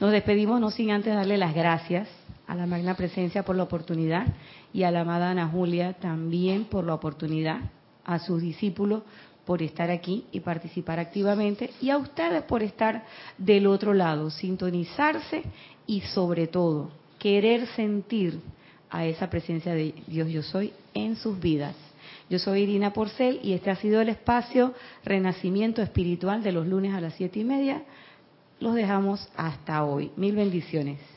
nos despedimos no sin antes darle las gracias a la Magna Presencia por la oportunidad y a la amada Ana Julia también por la oportunidad, a sus discípulos por estar aquí y participar activamente y a ustedes por estar del otro lado, sintonizarse y sobre todo querer sentir a esa presencia de Dios yo soy en sus vidas. Yo soy Irina Porcel y este ha sido el espacio Renacimiento Espiritual de los lunes a las siete y media los dejamos hasta hoy. Mil bendiciones.